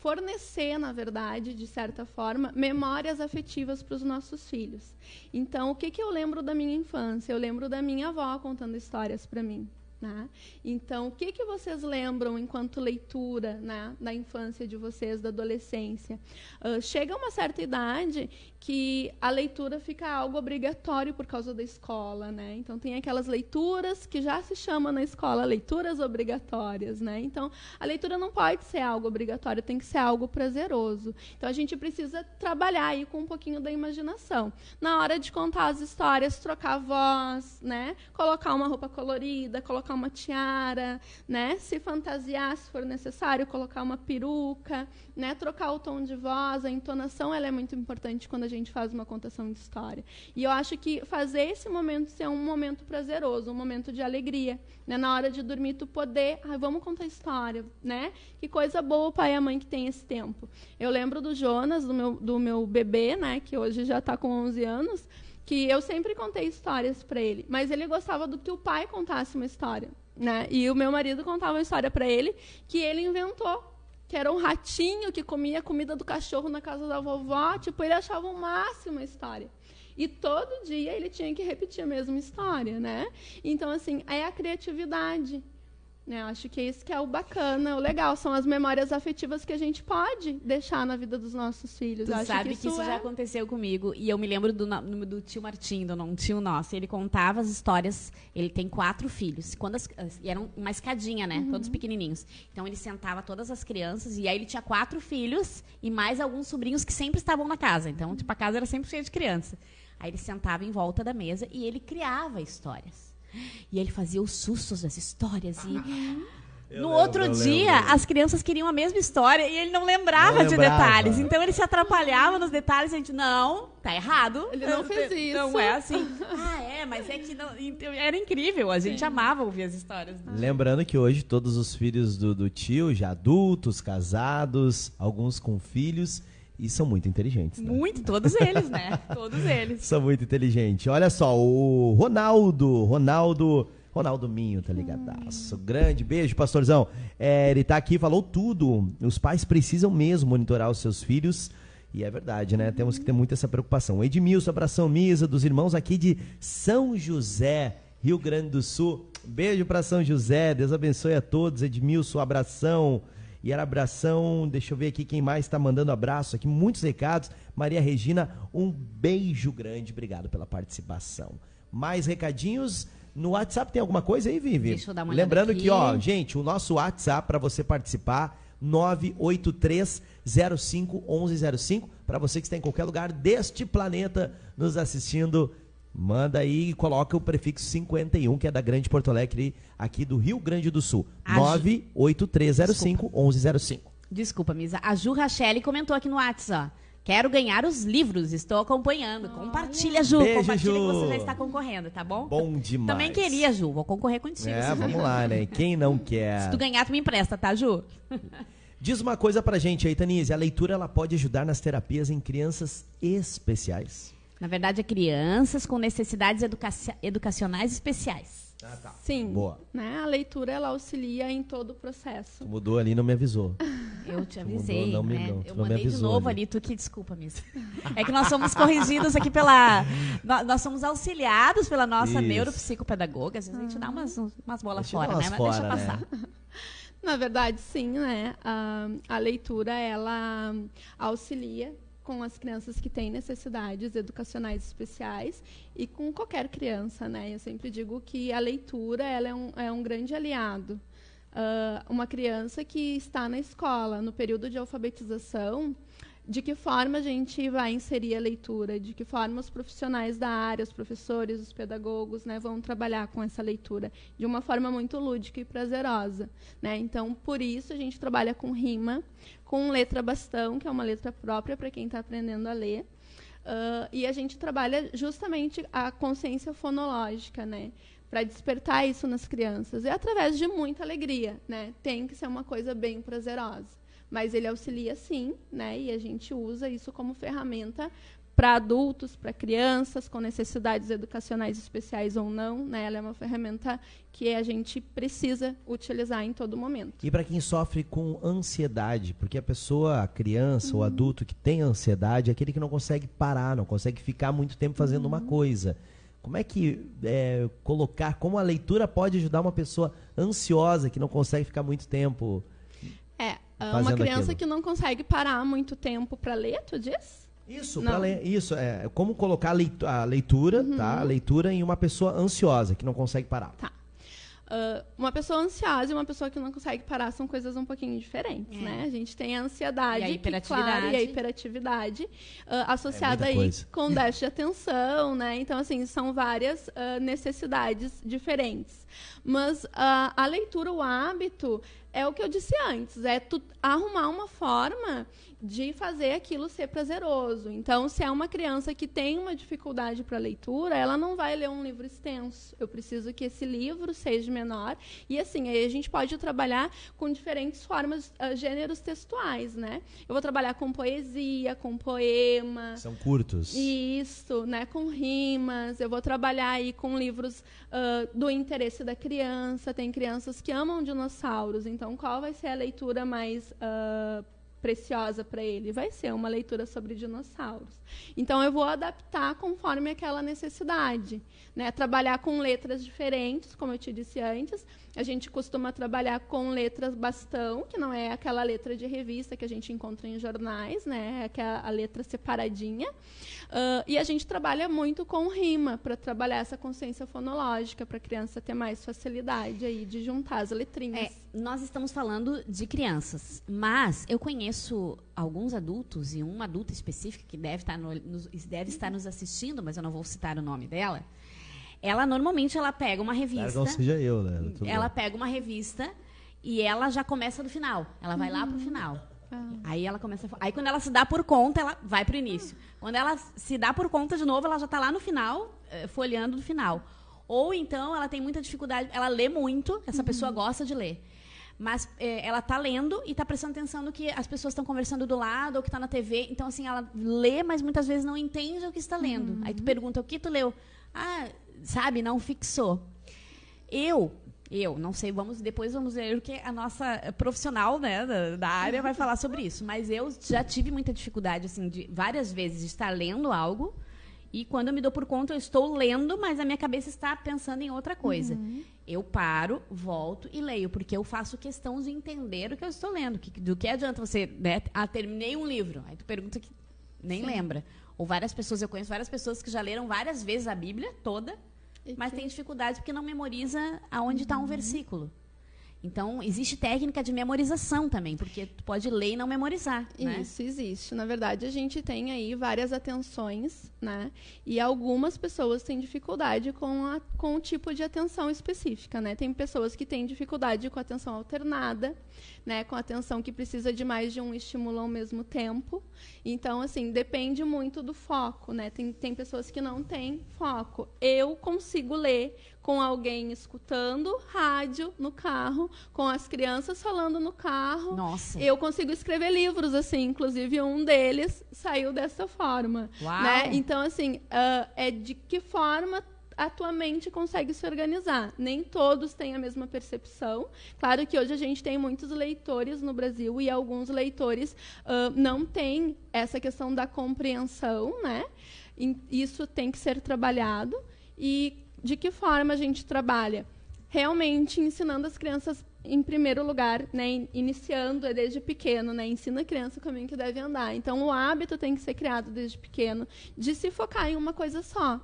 fornecer, na verdade, de certa forma, memórias afetivas para os nossos filhos. Então, o que, que eu lembro da minha infância? Eu lembro da minha avó contando histórias para mim. Né? Então, o que, que vocês lembram enquanto leitura né, da infância de vocês, da adolescência? Uh, chega uma certa idade que a leitura fica algo obrigatório por causa da escola. Né? Então, tem aquelas leituras que já se chama na escola leituras obrigatórias. Né? Então, a leitura não pode ser algo obrigatório, tem que ser algo prazeroso. Então, a gente precisa trabalhar aí com um pouquinho da imaginação. Na hora de contar as histórias, trocar voz, né? colocar uma roupa colorida, colocar colocar uma tiara, né? Se fantasiar, se for necessário, colocar uma peruca, né? Trocar o tom de voz, a entonação, ela é muito importante quando a gente faz uma contação de história. E eu acho que fazer esse momento ser um momento prazeroso, um momento de alegria, né? Na hora de dormir, tu poder, ah, vamos contar história, né? Que coisa boa o pai e a mãe que tem esse tempo. Eu lembro do Jonas, do meu, do meu bebê, né? Que hoje já está com 11 anos que eu sempre contei histórias para ele, mas ele gostava do que o pai contasse uma história, né? E o meu marido contava uma história para ele que ele inventou, que era um ratinho que comia a comida do cachorro na casa da vovó, tipo, ele achava o máximo a história. E todo dia ele tinha que repetir a mesma história, né? Então, assim, é a criatividade. Né? Acho que é isso que é o bacana, o legal. São as memórias afetivas que a gente pode deixar na vida dos nossos filhos. Tu Acho sabe que isso, que isso é... já aconteceu comigo. E eu me lembro do, do tio Martim, do um tio nosso. Ele contava as histórias. Ele tem quatro filhos. Quando as, e era uma escadinha, né? Uhum. Todos pequenininhos. Então ele sentava todas as crianças. E aí ele tinha quatro filhos e mais alguns sobrinhos que sempre estavam na casa. Então, tipo, a casa era sempre cheia de criança. Aí ele sentava em volta da mesa e ele criava histórias. E ele fazia os sustos das histórias e. Eu no lembro, outro dia, lembro. as crianças queriam a mesma história e ele não lembrava, não lembrava, de detalhes. Então ele se atrapalhava nos detalhes e a gente, não, tá errado. Ele não fez isso. Não é assim. ah, é, mas é que não, era incrível. A gente Sim. amava ouvir as histórias. Né? Lembrando que hoje todos os filhos do, do tio, já adultos, casados, alguns com filhos, e são muito inteligentes. Né? Muito, todos eles, né? todos eles. São muito inteligentes. Olha só, o Ronaldo, Ronaldo. Ronaldo Minho, tá ligadaço. Hum. Grande beijo, pastorzão. É, ele tá aqui, falou tudo. Os pais precisam mesmo monitorar os seus filhos. E é verdade, né? Uhum. Temos que ter muito essa preocupação. Edmilson, abração, Misa, dos irmãos aqui de São José, Rio Grande do Sul. Beijo para São José, Deus abençoe a todos. Edmilson, abração. E era abração, deixa eu ver aqui quem mais está mandando abraço aqui, muitos recados. Maria Regina, um beijo grande, obrigado pela participação. Mais recadinhos no WhatsApp tem alguma coisa aí, Vivi? Deixa eu dar uma Lembrando aqui. que, ó, gente, o nosso WhatsApp para você participar 983 05 1105 para você que está em qualquer lugar deste planeta nos assistindo Manda aí e coloca o prefixo 51, que é da Grande Porto Alegre, aqui do Rio Grande do Sul. A 98305-1105. Desculpa, Misa. A Ju Rachelli comentou aqui no WhatsApp. Quero ganhar os livros, estou acompanhando. Compartilha, Ju. Beijo, Compartilha Ju. que você já está concorrendo, tá bom? Bom demais. Também queria, Ju. Vou concorrer contigo. É, vamos lá, né? Quem não quer? Se tu ganhar, tu me empresta, tá, Ju? Diz uma coisa pra gente aí, Tanise. A leitura ela pode ajudar nas terapias em crianças especiais. Na verdade, é crianças com necessidades educa educacionais especiais. Ah, tá. Sim. Boa. Né? A leitura ela auxilia em todo o processo. Tu mudou ali e não me avisou. Eu te avisei, mudou, não né? Me, não, eu não mandei de novo ali. ali, tu que desculpa mesmo. É que nós somos corrigidos aqui pela. Nós, nós somos auxiliados pela nossa Isso. neuropsicopedagoga. Às vezes a gente dá umas, umas bolas fora, umas né? Fora, Mas deixa né? passar. Na verdade, sim, né? A, a leitura ela auxilia com as crianças que têm necessidades educacionais especiais e com qualquer criança, né? Eu sempre digo que a leitura ela é, um, é um grande aliado. Uh, uma criança que está na escola, no período de alfabetização, de que forma a gente vai inserir a leitura, de que forma os profissionais da área, os professores, os pedagogos, né, vão trabalhar com essa leitura de uma forma muito lúdica e prazerosa, né? Então, por isso a gente trabalha com rima, com letra bastão, que é uma letra própria para quem está aprendendo a ler. Uh, e a gente trabalha justamente a consciência fonológica, né? Para despertar isso nas crianças. E através de muita alegria, né? Tem que ser uma coisa bem prazerosa mas ele auxilia sim, né? E a gente usa isso como ferramenta para adultos, para crianças com necessidades educacionais especiais ou não, né? Ela é uma ferramenta que a gente precisa utilizar em todo momento. E para quem sofre com ansiedade, porque a pessoa, a criança, uhum. o adulto que tem ansiedade é aquele que não consegue parar, não consegue ficar muito tempo fazendo uhum. uma coisa. Como é que é, colocar, como a leitura pode ajudar uma pessoa ansiosa que não consegue ficar muito tempo? É, uma criança aquilo. que não consegue parar muito tempo para ler, tu diz? Isso, ler, isso é como colocar a leitura, uhum. tá? A leitura em uma pessoa ansiosa que não consegue parar. Tá. Uh, uma pessoa ansiosa e uma pessoa que não consegue parar são coisas um pouquinho diferentes, é. né? A gente tem a ansiedade, e a hiperatividade, que, claro, e a hiperatividade uh, associada é aí coisa. com déficit de atenção, né? Então, assim, são várias uh, necessidades diferentes. Mas a leitura, o hábito, é o que eu disse antes, é tu arrumar uma forma de fazer aquilo ser prazeroso. Então, se é uma criança que tem uma dificuldade para leitura, ela não vai ler um livro extenso. Eu preciso que esse livro seja menor. E assim, aí a gente pode trabalhar com diferentes formas, uh, gêneros textuais, né? Eu vou trabalhar com poesia, com poema. São curtos. Isso, né? Com rimas. Eu vou trabalhar aí com livros uh, do interesse da criança. Tem crianças que amam dinossauros. Então, qual vai ser a leitura mais uh, preciosa para ele? Vai ser uma leitura sobre dinossauros. Então eu vou adaptar conforme aquela necessidade, né? Trabalhar com letras diferentes, como eu te disse antes. A gente costuma trabalhar com letras bastão, que não é aquela letra de revista que a gente encontra em jornais, né? É a letra separadinha. Uh, e a gente trabalha muito com rima para trabalhar essa consciência fonológica para a criança ter mais facilidade aí de juntar as letrinhas. É, nós estamos falando de crianças, mas eu conheço alguns adultos e uma adulta específica que deve estar, no, nos, deve estar nos assistindo, mas eu não vou citar o nome dela. Ela normalmente ela pega uma revista. Não seja eu, né? Ela bem. pega uma revista e ela já começa do final. Ela vai uhum. lá pro final. Ah. Aí ela começa. A... Aí quando ela se dá por conta, ela vai pro início. Quando ela se dá por conta de novo, ela já está lá no final, eh, folheando do final. Ou então ela tem muita dificuldade, ela lê muito, essa uhum. pessoa gosta de ler mas é, ela está lendo e está prestando atenção no que as pessoas estão conversando do lado ou que está na TV. Então, assim, ela lê, mas muitas vezes não entende o que está lendo. Uhum. Aí tu pergunta, o que tu leu? Ah, sabe, não fixou. Eu, eu, não sei, vamos depois vamos ver o que a nossa profissional né, da, da, área vai falar sobre isso. Mas eu já tive muita dificuldade, assim, de várias vezes de estar lendo algo e quando eu me dou por conta, eu estou lendo, mas a minha cabeça está pensando em outra coisa. Uhum. Eu paro, volto e leio, porque eu faço questão de entender o que eu estou lendo. Que, do que adianta você, né? Ah, terminei um livro. Aí tu pergunta que nem Sim. lembra. Ou várias pessoas, eu conheço várias pessoas que já leram várias vezes a Bíblia toda, e mas que... tem dificuldade porque não memoriza aonde está uhum. um versículo. Então, existe técnica de memorização também, porque tu pode ler e não memorizar. Né? Isso existe. Na verdade, a gente tem aí várias atenções, né? E algumas pessoas têm dificuldade com, a, com o tipo de atenção específica, né? Tem pessoas que têm dificuldade com atenção alternada, né? Com atenção que precisa de mais de um estímulo ao mesmo tempo. Então, assim, depende muito do foco, né? Tem, tem pessoas que não têm foco. Eu consigo ler com alguém escutando rádio no carro, com as crianças falando no carro. Nossa. Eu consigo escrever livros, assim, inclusive um deles saiu dessa forma. Uau. Né? Então, assim, uh, é de que forma a tua mente consegue se organizar. Nem todos têm a mesma percepção. Claro que hoje a gente tem muitos leitores no Brasil e alguns leitores uh, não têm essa questão da compreensão, né? Isso tem que ser trabalhado. E de que forma a gente trabalha? Realmente ensinando as crianças em primeiro lugar, né, iniciando é desde pequeno, né, ensina a criança o caminho que deve andar. Então, o hábito tem que ser criado desde pequeno de se focar em uma coisa só.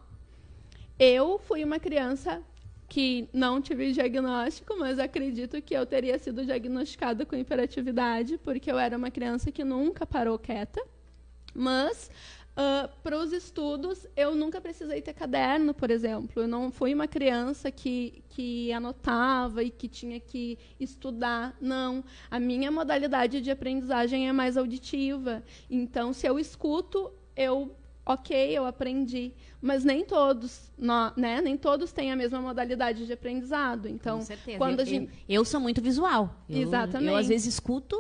Eu fui uma criança que não tive diagnóstico, mas acredito que eu teria sido diagnosticada com hiperatividade, porque eu era uma criança que nunca parou quieta, Mas Uh, para os estudos, eu nunca precisei ter caderno, por exemplo. Eu não fui uma criança que, que anotava e que tinha que estudar. Não. A minha modalidade de aprendizagem é mais auditiva. Então, se eu escuto, eu ok, eu aprendi. Mas nem todos, né? Nem todos têm a mesma modalidade de aprendizado. Então, Com certeza. quando eu, a gente... eu, eu sou muito visual. Eu, Exatamente. Eu, às vezes, escuto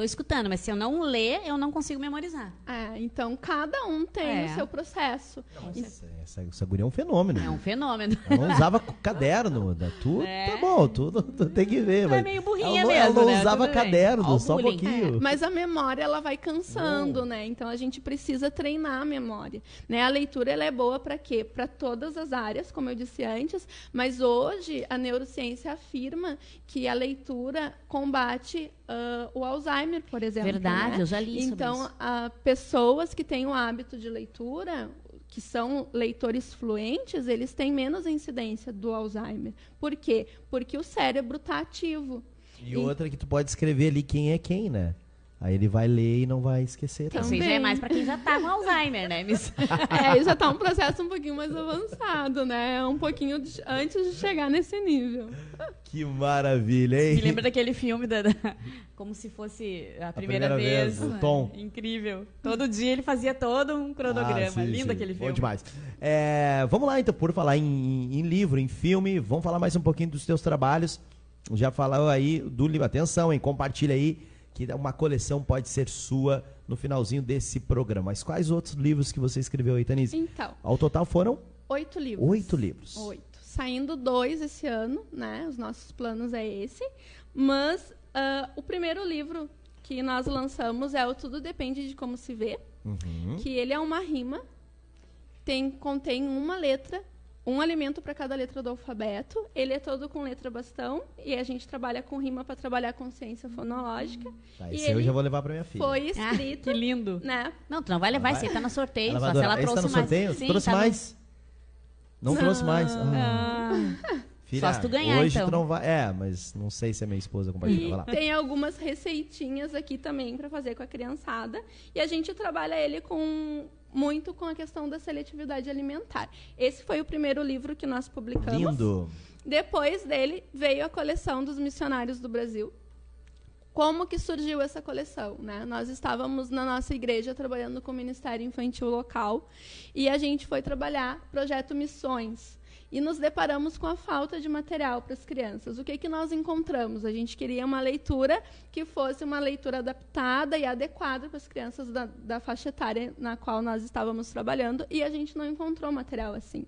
Estou escutando, mas se eu não ler, eu não consigo memorizar. É, então cada um tem É. o seu processo. Essa, essa, essa guria é um fenômeno. É um fenômeno. Ela não usava caderno. Da, tu, É. tá bom, tu, tu tem que ver. É mas meio burrinha ela não, ela mesmo, não né? usava Tudo caderno, só um pouquinho. Mas a memória ela vai cansando, né? Então a gente precisa treinar a memória, né? A leitura ela é boa para quê? Para todas as áreas, como eu disse antes, mas hoje a neurociência afirma que a leitura combate ah, o Alzheimer, por exemplo. Verdade, né? eu já li sobre Então, isso. a pessoas que têm o hábito de leitura, que são leitores fluentes, eles têm menos incidência do Alzheimer. Por quê? Porque o cérebro está ativo. E outra que tu pode escrever ali quem é quem, né? Aí ele vai ler e não vai esquecer. Então, também. Já é mais para quem já tá com Alzheimer, né, Miss? É, já está um processo um pouquinho mais avançado, né? Um pouquinho de- antes de chegar nesse nível. Que maravilha, hein? Me lembra daquele filme da, da- como se fosse a primeira, primeira vez. vez, o? Tom. Incrível. Todo dia ele fazia todo um cronograma. Ah, sim, Lindo sim. aquele filme. Bom demais. É, vamos lá, então, por falar em, em livro, em filme, vamos falar mais um pouquinho dos teus trabalhos. Já falou aí do livro. Atenção, hein? Compartilha aí que uma coleção pode ser sua no finalzinho desse programa. Mas quais outros livros que você escreveu aí, Tanise? Então, Ao total foram oito livros. oito livros. Oito. Saindo dois esse ano, né? Os nossos planos é esse. Mas ah, o primeiro livro que nós lançamos é o Tudo Depende de Como Se Vê, Uhum. que ele é uma rima, tem, contém uma letra, um alimento para cada letra do alfabeto. Ele é todo com letra bastão e a gente trabalha com rima para trabalhar a consciência fonológica. Tá, E esse eu ele já vou levar pra minha filha. Foi Ah, escrito, que lindo. né? Não, tu não vai levar, esse aí tá no sorteio. Ela Só se ela. Esse trouxe tá no mais. sorteio? Sim, trouxe tá no- mais? Não, trouxe mais? Ah. Ah. Filha, Só se tu ganhar, hoje então. tu não vai. É, mas não sei se a minha esposa compartilha. Vai lá. Tem algumas receitinhas aqui também para fazer com a criançada. E a gente trabalha ele com muito com a questão da seletividade alimentar. Esse foi o primeiro livro que nós publicamos. Lindo. Depois dele veio a coleção dos missionários do Brasil. Como que surgiu essa coleção? Né? Nós estávamos na nossa igreja trabalhando com o Ministério Infantil Local e a gente foi trabalhar projeto Missões. E nos deparamos com a falta de material para as crianças. O que, que nós encontramos? A gente queria uma leitura que fosse uma leitura adaptada e adequada para as crianças da, da faixa etária na qual nós estávamos trabalhando e a gente não encontrou material assim.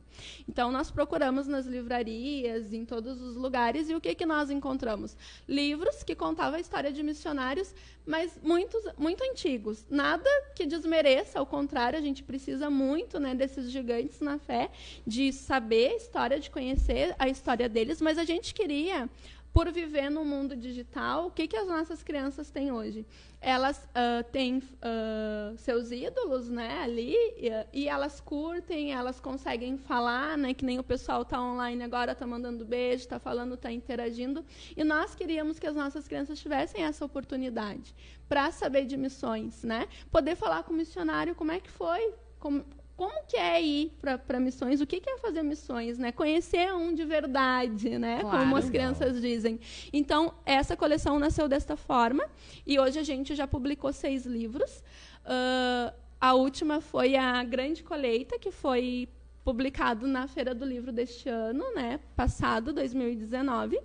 Então, nós procuramos nas livrarias, em todos os lugares, e o que, que nós encontramos? Livros que contavam a história de missionários, mas muitos, muito antigos. Nada que desmereça, ao contrário, a gente precisa muito né, desses gigantes na fé, de saber história, de conhecer a história deles, mas a gente queria por viver no mundo digital, o que, que as nossas crianças têm hoje? Elas ah, têm ah, seus ídolos né, ali, e, e elas curtem, elas conseguem falar, né, que nem o pessoal está online agora, está mandando beijo, está falando, está interagindo. E nós queríamos que as nossas crianças tivessem essa oportunidade para saber de missões, né? Poder falar com o missionário como é que foi, como, como que é ir para missões, o que, que é fazer missões, né? Conhecer um de verdade, né? Claro. Como as crianças dizem. Então, essa coleção nasceu desta forma e hoje a gente já publicou seis livros. Ah, a última foi a Grande Colheita, que foi publicado na Feira do Livro deste ano, né? Passado, 2019.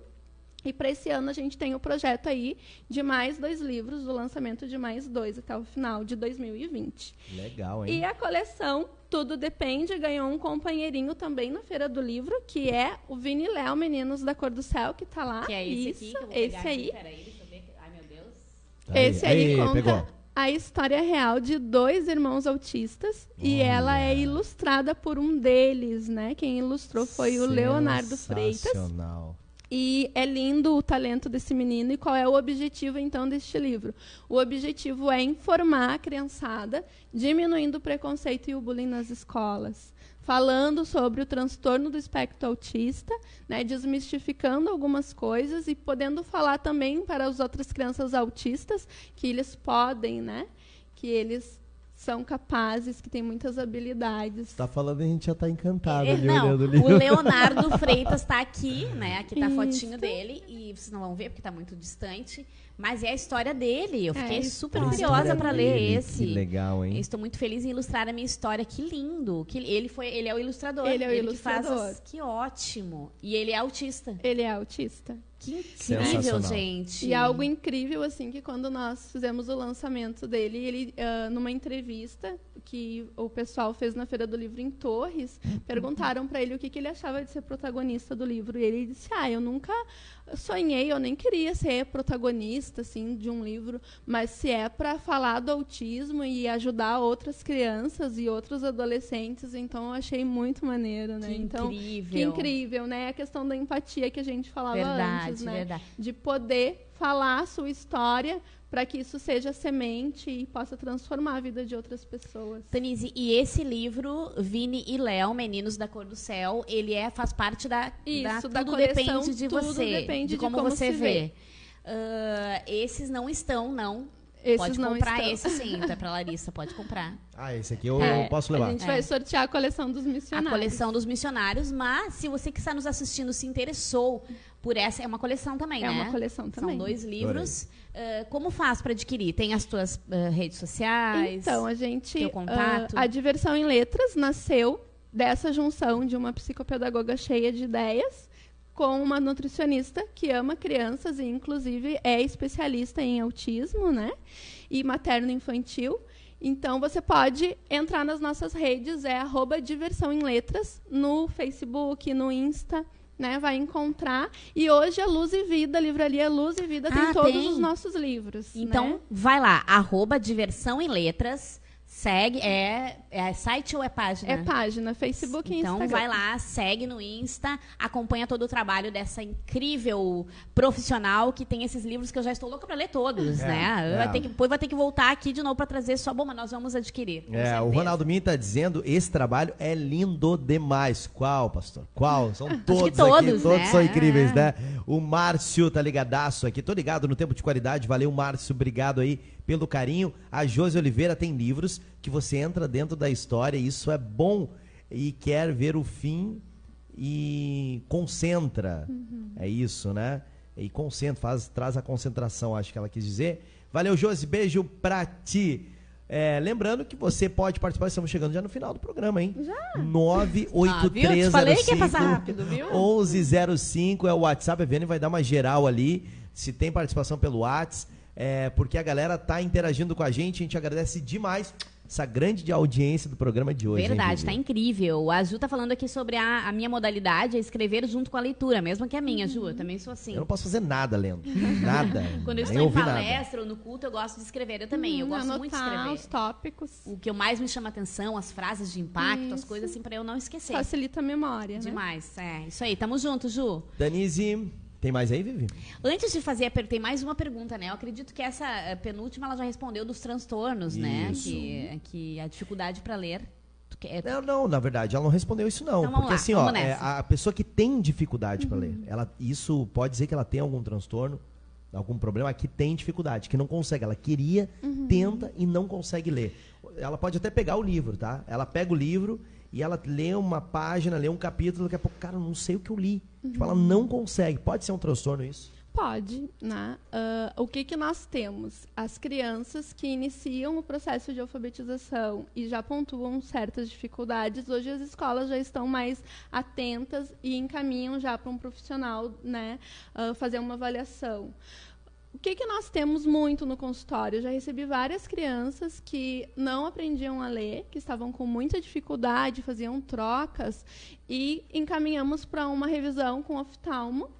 E para esse ano a gente tem o projeto aí de mais dois livros, o lançamento de mais dois até o final de 2020. Legal, hein? E a coleção Tudo Depende ganhou um companheirinho também na Feira do Livro, que é o Vini Léo Meninos da Cor do Céu, que está lá. Que é esse Isso, aqui. Que eu vou esse pegar aí. Aqui, peraí, deixa eu ver. Ai, meu Deus. Esse aí, conta pegou. a história real de dois irmãos autistas e ela é Olha. ilustrada por um deles, né? Quem ilustrou foi o Leonardo Freitas. Sensacional. E é lindo o talento desse menino. E qual é o objetivo, então, deste livro? O objetivo é informar a criançada, diminuindo o preconceito e o bullying nas escolas. Falando sobre o transtorno do espectro autista, né, desmistificando algumas coisas e podendo falar também para as outras crianças autistas que eles podem, né, que eles são capazes, que têm muitas habilidades. Tá falando, a gente já tá encantado É, ali não, olhando o livro. o Leonardo Freitas tá aqui, né? Aqui tá a fotinho dele. E vocês não vão ver porque tá muito distante. Mas é a história dele. Eu É fiquei a super curiosa para ler esse. Que legal, hein? Estou muito feliz em ilustrar a minha história. Que lindo. Que ele foi, ele é o ilustrador. Ele é o que faz ilustrador. as- que ótimo. E ele é autista. Ele é autista. Que incrível, gente. E algo incrível, assim, que quando nós fizemos o lançamento dele, ele, ah, numa entrevista que o pessoal fez na Feira do Livro em Torres, perguntaram para ele o que, que ele achava de ser protagonista do livro. E ele disse, ah, eu nunca sonhei, eu nem queria ser protagonista, assim, de um livro, mas se é para falar do autismo e ajudar outras crianças e outros adolescentes, então eu achei muito maneiro, né? Que então, incrível. que incrível, né? A questão da empatia que a gente falava Verdade, antes, né? verdade. de poder falar a sua história para que isso seja semente e possa transformar a vida de outras pessoas. Tanise, e esse livro, Vini e Léo, Meninos da Cor do Céu, ele é, faz parte da. Isso, da tudo coleção, depende de tudo você. depende de de como, como você vê. vê. Ah, esses não estão, não. Esses pode não comprar estão. esse sim, tá pra Larissa, pode comprar. Ah, esse aqui eu É, posso A levar. gente É. vai sortear a coleção dos A missionários. coleção dos missionários, mas se você que está nos assistindo se interessou por essa, é uma coleção também, É né? uma coleção também. São dois livros. Ah, como faz para adquirir? Tem as tuas ah, redes sociais? Então, a gente. Teu contato? ah, a Diversão em Letras nasceu dessa junção de uma psicopedagoga cheia de ideias com uma nutricionista que ama crianças e, inclusive, é especialista em autismo, né? E materno-infantil. Então, você pode entrar nas nossas redes, é arroba Diversão em Letras, no Facebook, no Insta, né? Vai encontrar. E hoje a Luz e Vida, a livraria Luz e Vida, tem Ah, todos tem? os nossos livros. Então, né? vai lá, arroba diversão em letras, segue, é, é site ou é página? É página, Facebook e Então Instagram. vai lá, segue no Insta, acompanha todo o trabalho dessa incrível profissional que tem esses livros que eu já estou louca para ler todos, É, né? é. Vai ter que, depois vai ter que voltar aqui de novo para trazer só bom, mas nós vamos adquirir. É, o. Ronaldo Minha tá dizendo, esse trabalho é lindo demais. Qual, pastor? Qual? São todos, aqui, todos, todos né? são incríveis, É. né? O Márcio tá ligadaço aqui, tô ligado no tempo de qualidade. Valeu, Márcio, obrigado aí pelo carinho. A Josi Oliveira tem livros que você entra dentro da história, isso é bom e quer ver o fim e concentra. É isso, né? E concentra, faz, traz a concentração, acho que ela quis dizer. Valeu, Josi, beijo pra ti. É, lembrando que você pode participar, estamos chegando já no final do programa, hein? Já. Ah, viu? Te 98305 falei que ia passar rápido, viu? 1105 é o WhatsApp, a Viane vai dar uma geral ali, se tem participação pelo WhatsApp, é, porque a galera tá interagindo com a gente, a gente agradece demais essa grande audiência do programa de hoje. hein, Verdade, tá Vivi? incrível. A Ju tá falando aqui sobre a, a minha modalidade, é escrever junto com a leitura, mesmo que a minha, Ju. Eu também sou assim. Eu não posso fazer nada lendo, nada. Quando eu estou em ouvir nada. palestra ou no culto, eu gosto de escrever. Eu também, eu Hum, gosto muito de anotar escrever. os tópicos. O que eu mais me chama atenção, as frases de impacto, as Isso. coisas assim, pra eu não esquecer. Facilita a memória, né? Demais, é. Isso aí, tamo junto, Ju. Danise, tem mais aí, Vivi? Antes de fazer a pergunta, tem mais uma pergunta, né? Eu acredito que essa eh, penúltima ela já respondeu dos transtornos, né? Isso. Que, que a dificuldade para ler. Quer- Não, não, na verdade, ela não respondeu isso não. Então vamos porque lá, assim, vamos ó, é. Uhum. a pessoa que tem dificuldade para ler, ela, isso pode dizer que ela tem algum transtorno, algum problema, que tem dificuldade, que não consegue. Ela queria, Uhum. tenta e não consegue ler. Ela pode até pegar o livro, tá? Ela pega o livro e ela lê uma página, lê um capítulo, daqui a pouco, cara, não sei o que eu li. Tipo, ela não consegue. Pode ser um transtorno isso? Pode, né? Ah, o que, que nós temos? As crianças que iniciam o processo de alfabetização e já pontuam certas dificuldades, hoje as escolas já estão mais atentas e encaminham já para um profissional, né, ah, fazer uma avaliação. O que, que nós temos muito no consultório? Eu já recebi várias crianças que não aprendiam a ler, que estavam com muita dificuldade, faziam trocas, e encaminhamos para uma revisão com oftalmo,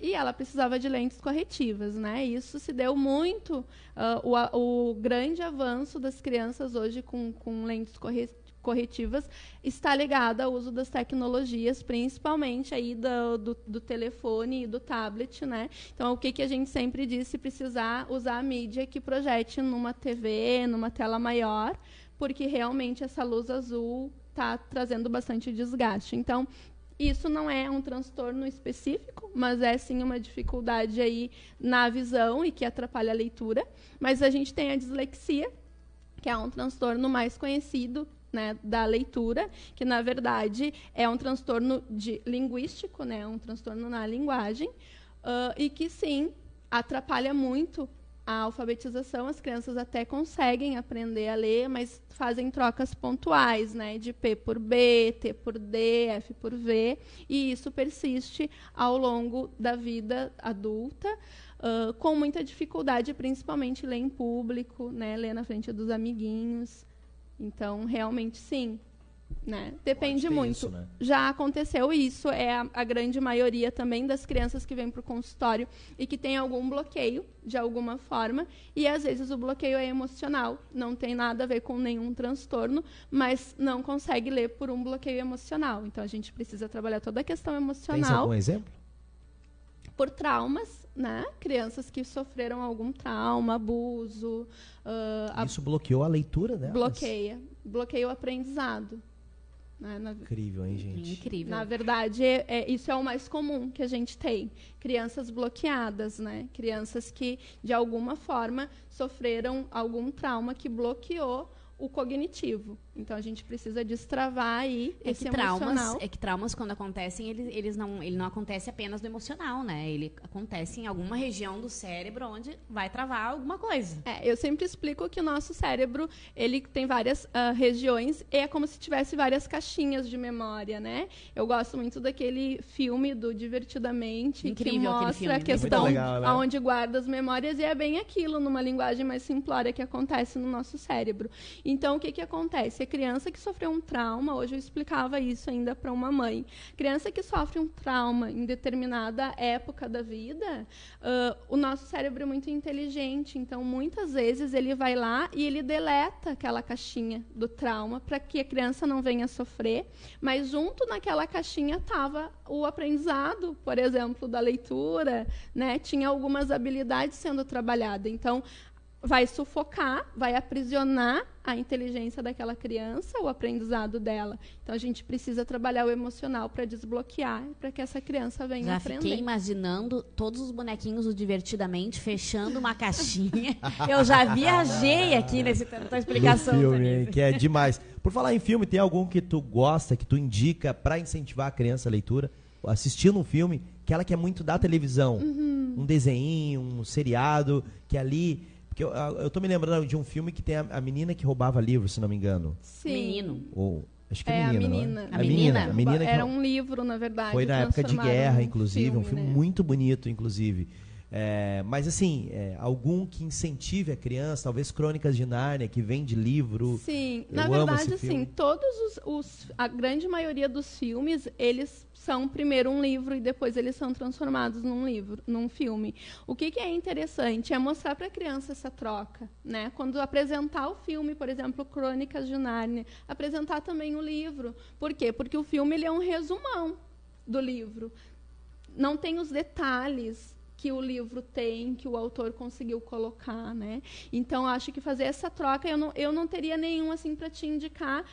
e ela precisava de lentes corretivas, né? Isso se deu muito ah, o, o grande avanço das crianças hoje com, com lentes corre- corretivas está ligado ao uso das tecnologias, principalmente aí do, do, do telefone e do tablet, né? Então, o que, que a gente sempre diz, se precisar usar a mídia que projete numa TV, numa tela maior, porque realmente essa luz azul está trazendo bastante desgaste. Então, isso não é um transtorno específico, mas é sim uma dificuldade aí na visão e que atrapalha a leitura. Mas a gente tem a dislexia, que é um transtorno mais conhecido né, da leitura, que na verdade é um transtorno de linguístico, né, um transtorno na linguagem, uh, e que sim atrapalha muito a alfabetização, as crianças até conseguem aprender a ler, mas fazem trocas pontuais, né, de P por B, T por D, F por V, e isso persiste ao longo da vida adulta, uh, com muita dificuldade, principalmente ler em público, né, ler na frente dos amiguinhos. Então, realmente, sim, né? Depende muito. Isso, né? Já aconteceu isso, é a, a, grande maioria também das crianças que vêm para o consultório e que tem algum bloqueio de alguma forma, e às vezes o bloqueio é emocional, não tem nada a ver com nenhum transtorno, mas não consegue ler por um bloqueio emocional. Então a gente precisa trabalhar toda a questão emocional. Tem algum exemplo? Por traumas, né? Crianças que sofreram algum trauma, abuso. Uh, Isso bloqueou a leitura delas? Bloqueia. Bloqueia o aprendizado. Né? Na, Incrível, hein, gente? Incrível. Na verdade, é, é, isso é o mais comum que a gente tem. Crianças bloqueadas, né? Crianças que, de alguma forma, sofreram algum trauma que bloqueou o cognitivo. Então a gente precisa destravar aí é esse que traumas, É que traumas quando acontecem, eles, eles não, ele não acontece apenas do emocional, né? Ele acontece em alguma região do cérebro onde vai travar alguma coisa. É, eu sempre explico que o nosso cérebro, ele tem várias uh, regiões e é como se tivesse várias caixinhas de memória, né? Eu gosto muito daquele filme do Divertidamente Incrível, que mostra filme, a né? questão legal, né? aonde guarda as memórias e é bem aquilo numa linguagem mais simplória que acontece no nosso cérebro. Então o que que acontece? Se a criança que sofreu um trauma, hoje eu explicava isso ainda para uma mãe, criança que sofre um trauma em determinada época da vida, uh, o nosso cérebro é muito inteligente, então muitas vezes ele vai lá e ele deleta aquela caixinha do trauma para que a criança não venha sofrer, mas junto naquela caixinha estava o aprendizado, por exemplo, da leitura, né? Tinha algumas habilidades sendo trabalhadas. Então, vai sufocar, vai aprisionar a inteligência daquela criança, o aprendizado dela. Então a gente precisa trabalhar o emocional para desbloquear, para que essa criança venha Já aprender. fiquei imaginando todos os bonequinhos do divertidamente fechando uma caixinha. Eu já viajei aqui nesse tua explicação. No filme, que é demais. Por falar em filme, tem algum que tu gosta, que tu indica para incentivar a criança a leitura? Assistindo um filme, que ela quer muito da televisão, uhum. um desenho, um seriado, que ali porque eu, eu tô me lembrando de um filme que tem a, a menina que roubava livros, se não me engano. Sim. Menino. Ou, acho que é, é menina. A menina. A, menina. A menina Era um livro, na verdade. Foi na época de guerra, inclusive. Filme, um filme né? muito bonito, inclusive. É, mas assim, é, algum que incentive a criança, talvez Crônicas de Nárnia, que vem de livro. Sim, eu na verdade, sim, todos os, os, a grande maioria dos filmes, eles são primeiro um livro e depois eles são transformados num livro, num filme. O que, que é interessante é mostrar para a criança essa troca, né? Quando apresentar o filme, por exemplo, Crônicas de Nárnia, apresentar também o livro. Por quê? Porque o filme ele é um resumão do livro. Não tem os detalhes que o livro tem, que o autor conseguiu colocar, né? Então acho que fazer essa troca eu não, eu não teria nenhum assim para te indicar,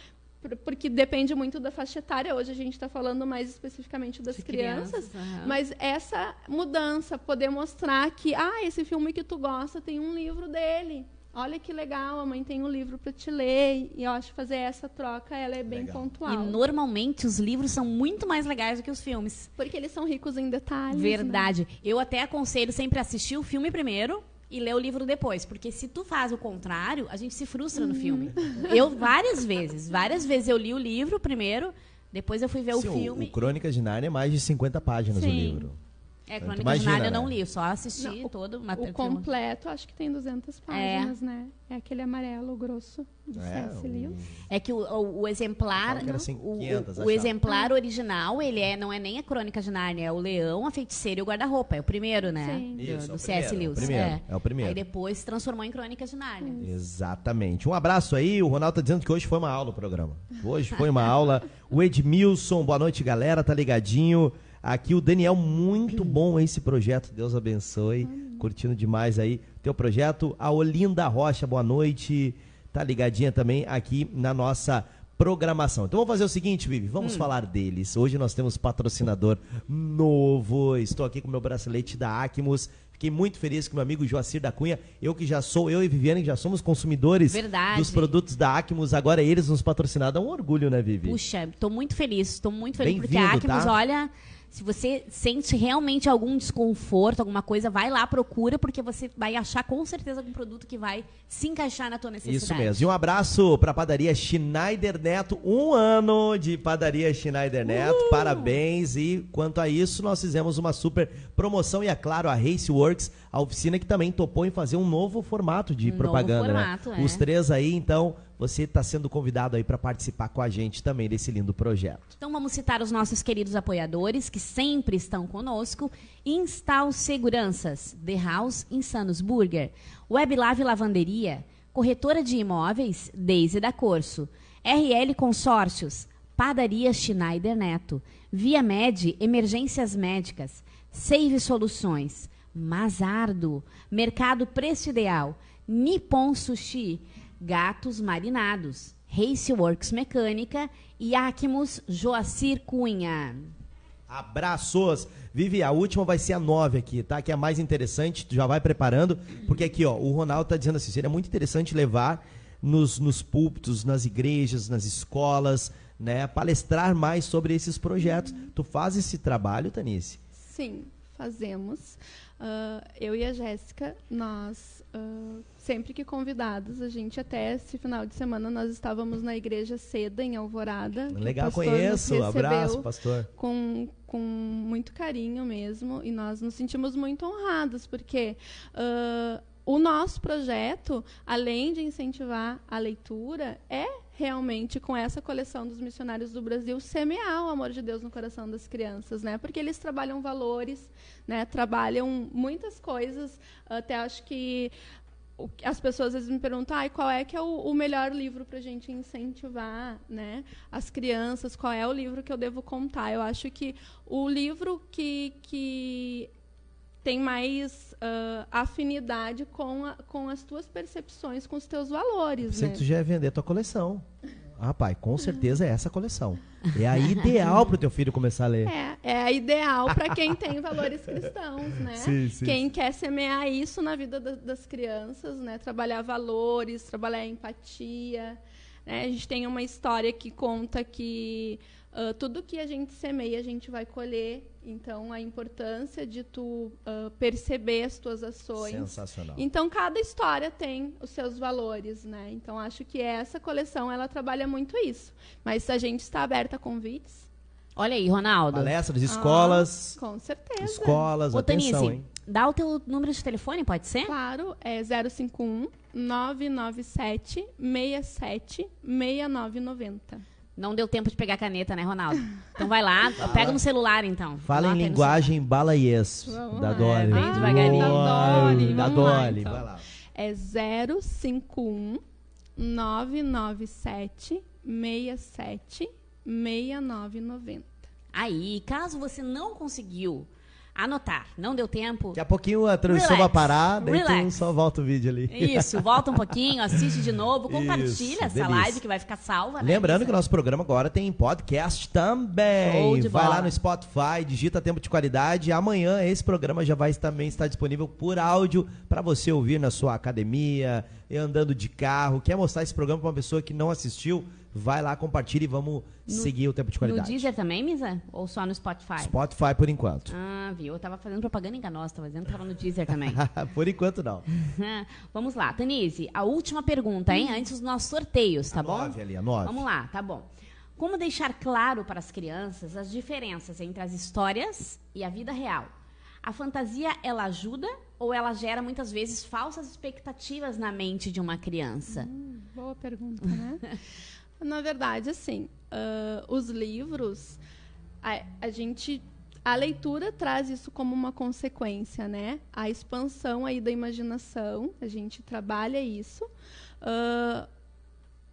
porque depende muito da faixa etária. Hoje a gente está falando mais especificamente das crianças, crianças uhum. mas essa mudança, poder mostrar que, ah, esse filme que tu gosta tem um livro dele. Olha que legal, a mãe tem um livro para te ler. E eu acho que fazer essa troca ela é bem legal. pontual. E normalmente os livros são muito mais legais do que os filmes. Porque eles são ricos em detalhes. Verdade. Né? Eu até aconselho sempre assistir o filme primeiro e ler o livro depois. Porque se tu faz o contrário, a gente se frustra no filme. Uhum. Eu, várias vezes, várias vezes eu li o livro primeiro, depois eu fui ver Sim, o filme. O, Crônicas de Nárnia é mais de 50 páginas Sim. o livro. É, Crônicas Imagina, de Nárnia eu não né? li, só assisti não, todo o, o completo, acho que tem 200 páginas, é. né? É aquele amarelo grosso do é, C.S. Lewis. É que o, o, o exemplar, assim, 500, o, o exemplar original, ele é não é nem a Crônica de Nárnia, é o Leão, a Feiticeira e o Guarda-roupa, é o primeiro, né? Sim. Isso, do, do C.S. Lewis. É o, primeiro, é. é o primeiro. Aí depois se transformou em Crônicas de Nárnia. Isso. Exatamente. Um abraço aí, o Ronaldo tá dizendo que hoje foi uma aula o programa. Hoje foi uma aula. O Edmilson, boa noite, galera, tá ligadinho. Aqui o Daniel, muito bom esse projeto, Deus abençoe. Curtindo demais aí teu projeto. A Olinda Rocha, boa noite. Tá ligadinha também aqui na nossa programação. Então vamos fazer o seguinte, Vivi, vamos hum. falar deles. Hoje nós temos patrocinador novo. Estou aqui com meu bracelete da Acmos. Fiquei muito feliz com meu amigo Joacir da Cunha, eu que já sou, eu e Viviane, que já somos consumidores Verdade. dos produtos da Acmos, agora eles nos patrocinaram, é um orgulho, né, Vivi? Puxa, tô muito feliz, tô muito feliz porque a Acmos, tá? olha, se você sente realmente algum desconforto, alguma coisa, vai lá, procura, porque você vai achar com certeza algum produto que vai se encaixar na tua necessidade. Isso mesmo. E um abraço para a padaria Schneider Neto. Um ano de padaria Schneider Neto. Parabéns. E quanto a isso, nós fizemos uma super promoção. E é claro, a Raceworks, a oficina que também topou em fazer um novo formato de Um novo propaganda. formato, né? é. Os três aí, então, você está sendo convidado aí para participar com a gente também desse lindo projeto. Então vamos citar os nossos queridos apoiadores que sempre estão conosco. Instal Seguranças, The House Insanos Burger, Weblave Lavanderia, Corretora de Imóveis, Deise da Corso, RL Consórcios, Padaria Schneider Neto, Via Med Emergências Médicas, Save Soluções, Mazardo, Mercado Preço Ideal, Nippon Sushi, Gatos Marinados, Raceworks Mecânica e Acmos Joacir Cunha. Abraços! Vivi, a última vai ser a 9 aqui, tá? Que é a mais interessante, tu já vai preparando, porque aqui, ó, o Ronaldo tá dizendo assim, seria muito interessante levar nos, nos púlpitos, nas igrejas, nas escolas, né? Palestrar mais sobre esses projetos. Tu faz esse trabalho, Tanice? Sim, fazemos. Ah, eu e a Jéssica, nós, ah, sempre que convidados, a gente até esse final de semana nós estávamos na igreja Seda, em Alvorada. Legal, conheço. Abraço, pastor. Com, com muito carinho mesmo, e nós nos sentimos muito honrados, porque ah, o nosso projeto, além de incentivar a leitura, é realmente com essa coleção dos missionários do Brasil semear o amor de Deus no coração das crianças, né? Porque eles trabalham valores, né? Trabalham muitas coisas. Até acho que as pessoas às vezes me perguntam, ah, qual é que é o, o melhor livro para a gente incentivar, né, as crianças? Qual é o livro que eu devo contar? Eu acho que o livro que, que tem mais ah, afinidade com, a- com as tuas percepções, com os teus valores, né? tu já ia vender tua coleção. Ah, pai, com certeza é essa coleção. É a ideal pro teu filho começar a ler. É, é a ideal para quem tem valores cristãos, né? Sim, sim, quem quer semear isso na vida da- das crianças, né? Trabalhar valores, trabalhar empatia. né? A gente tem uma história que conta que ah, tudo que a gente semeia, a gente vai colher. Então, a importância de tu ah, perceber as tuas ações. Sensacional. Então, cada história tem os seus valores, né? Então, acho que essa coleção, ela trabalha muito isso. Mas a gente está aberta a convites. Olha aí, Ronaldo. Palestras, escolas, Ah, com certeza. escolas, Ô, atenção, Tanise, hein? dá o teu número de telefone, pode ser? Claro, é 051 997 67 6990. Não deu tempo de pegar a caneta, né, Ronaldo? Então vai lá, pega no celular, então. Fala em Anota aí no linguagem balaiês Vamos da. Dolly. É, bem devagarinho. Da Dolly, Da vamos lá, Dolly, então. vai lá. É 051 997 67 6990. Aí, caso você não conseguiu anotar, não deu tempo, Daqui a pouquinho a transmissão Relax. vai parar, daí tu só volta o vídeo ali. isso, volta um pouquinho, assiste de novo, compartilha Isso, essa delícia. live que vai ficar salva, né? Lembrando que Lisa? nosso programa agora tem podcast também. Vai bola. lá no Spotify, digita Tempo de Qualidade. Amanhã esse programa já vai também estar disponível por áudio para você ouvir na sua academia, andando de carro. Quer mostrar esse programa para uma pessoa que não assistiu? Vai lá, compartilha e vamos seguir o Tempo de No Qualidade. Deezer também, Misa? Ou só no Spotify? Spotify por enquanto. Ah, viu? Eu tava fazendo propaganda enganosa, tava dizendo que tava no Deezer também. por enquanto não. Vamos lá, Tanise, a última pergunta, hein? Antes dos nossos sorteios, tá A bom? nove ali, a nove. Vamos lá, tá bom. Como deixar claro para as crianças as diferenças entre as histórias e a vida real? A fantasia, ela ajuda ou ela gera muitas vezes falsas expectativas na mente de uma criança? Boa pergunta, né? Na verdade, assim, ah, os livros, a, a gente. A leitura traz isso como uma consequência, né? A expansão aí da imaginação, a gente trabalha isso. Ah,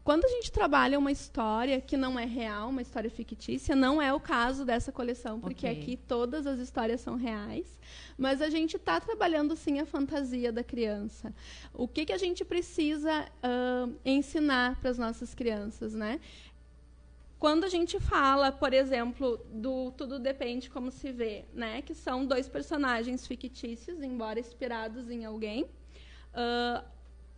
quando a gente trabalha uma história que não é real, uma história fictícia, não é o caso dessa coleção, porque Ok. aqui todas as histórias são reais, mas a gente está trabalhando sim a fantasia da criança. O que, que a gente precisa ah, ensinar para as nossas crianças, né? quando a gente fala, por exemplo, do Tudo Depende Como Se Vê, né? Que são dois personagens fictícios, embora inspirados em alguém. Uh,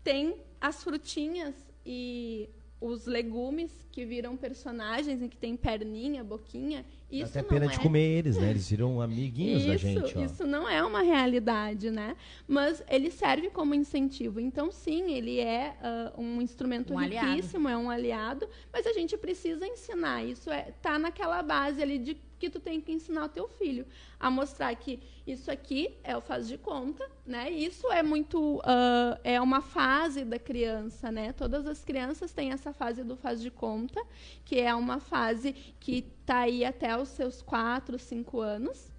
tem as frutinhas e os legumes que viram personagens e que tem perninha, boquinha. Isso Até pena não de é... comer eles, né? Eles viram amiguinhos isso, da gente, ó. Isso não é uma realidade, né? Mas ele serve como incentivo. Então, sim, ele é uh, um instrumento Um aliado. riquíssimo, é um aliado, mas a gente precisa ensinar. Isso é, tá naquela base ali de que tu tem que ensinar o teu filho a mostrar que isso aqui é o faz de conta, né? Isso é muito uh, é uma fase da criança, né? Todas as crianças têm essa fase do faz de conta, que é uma fase que está aí até os seus quatro, cinco anos.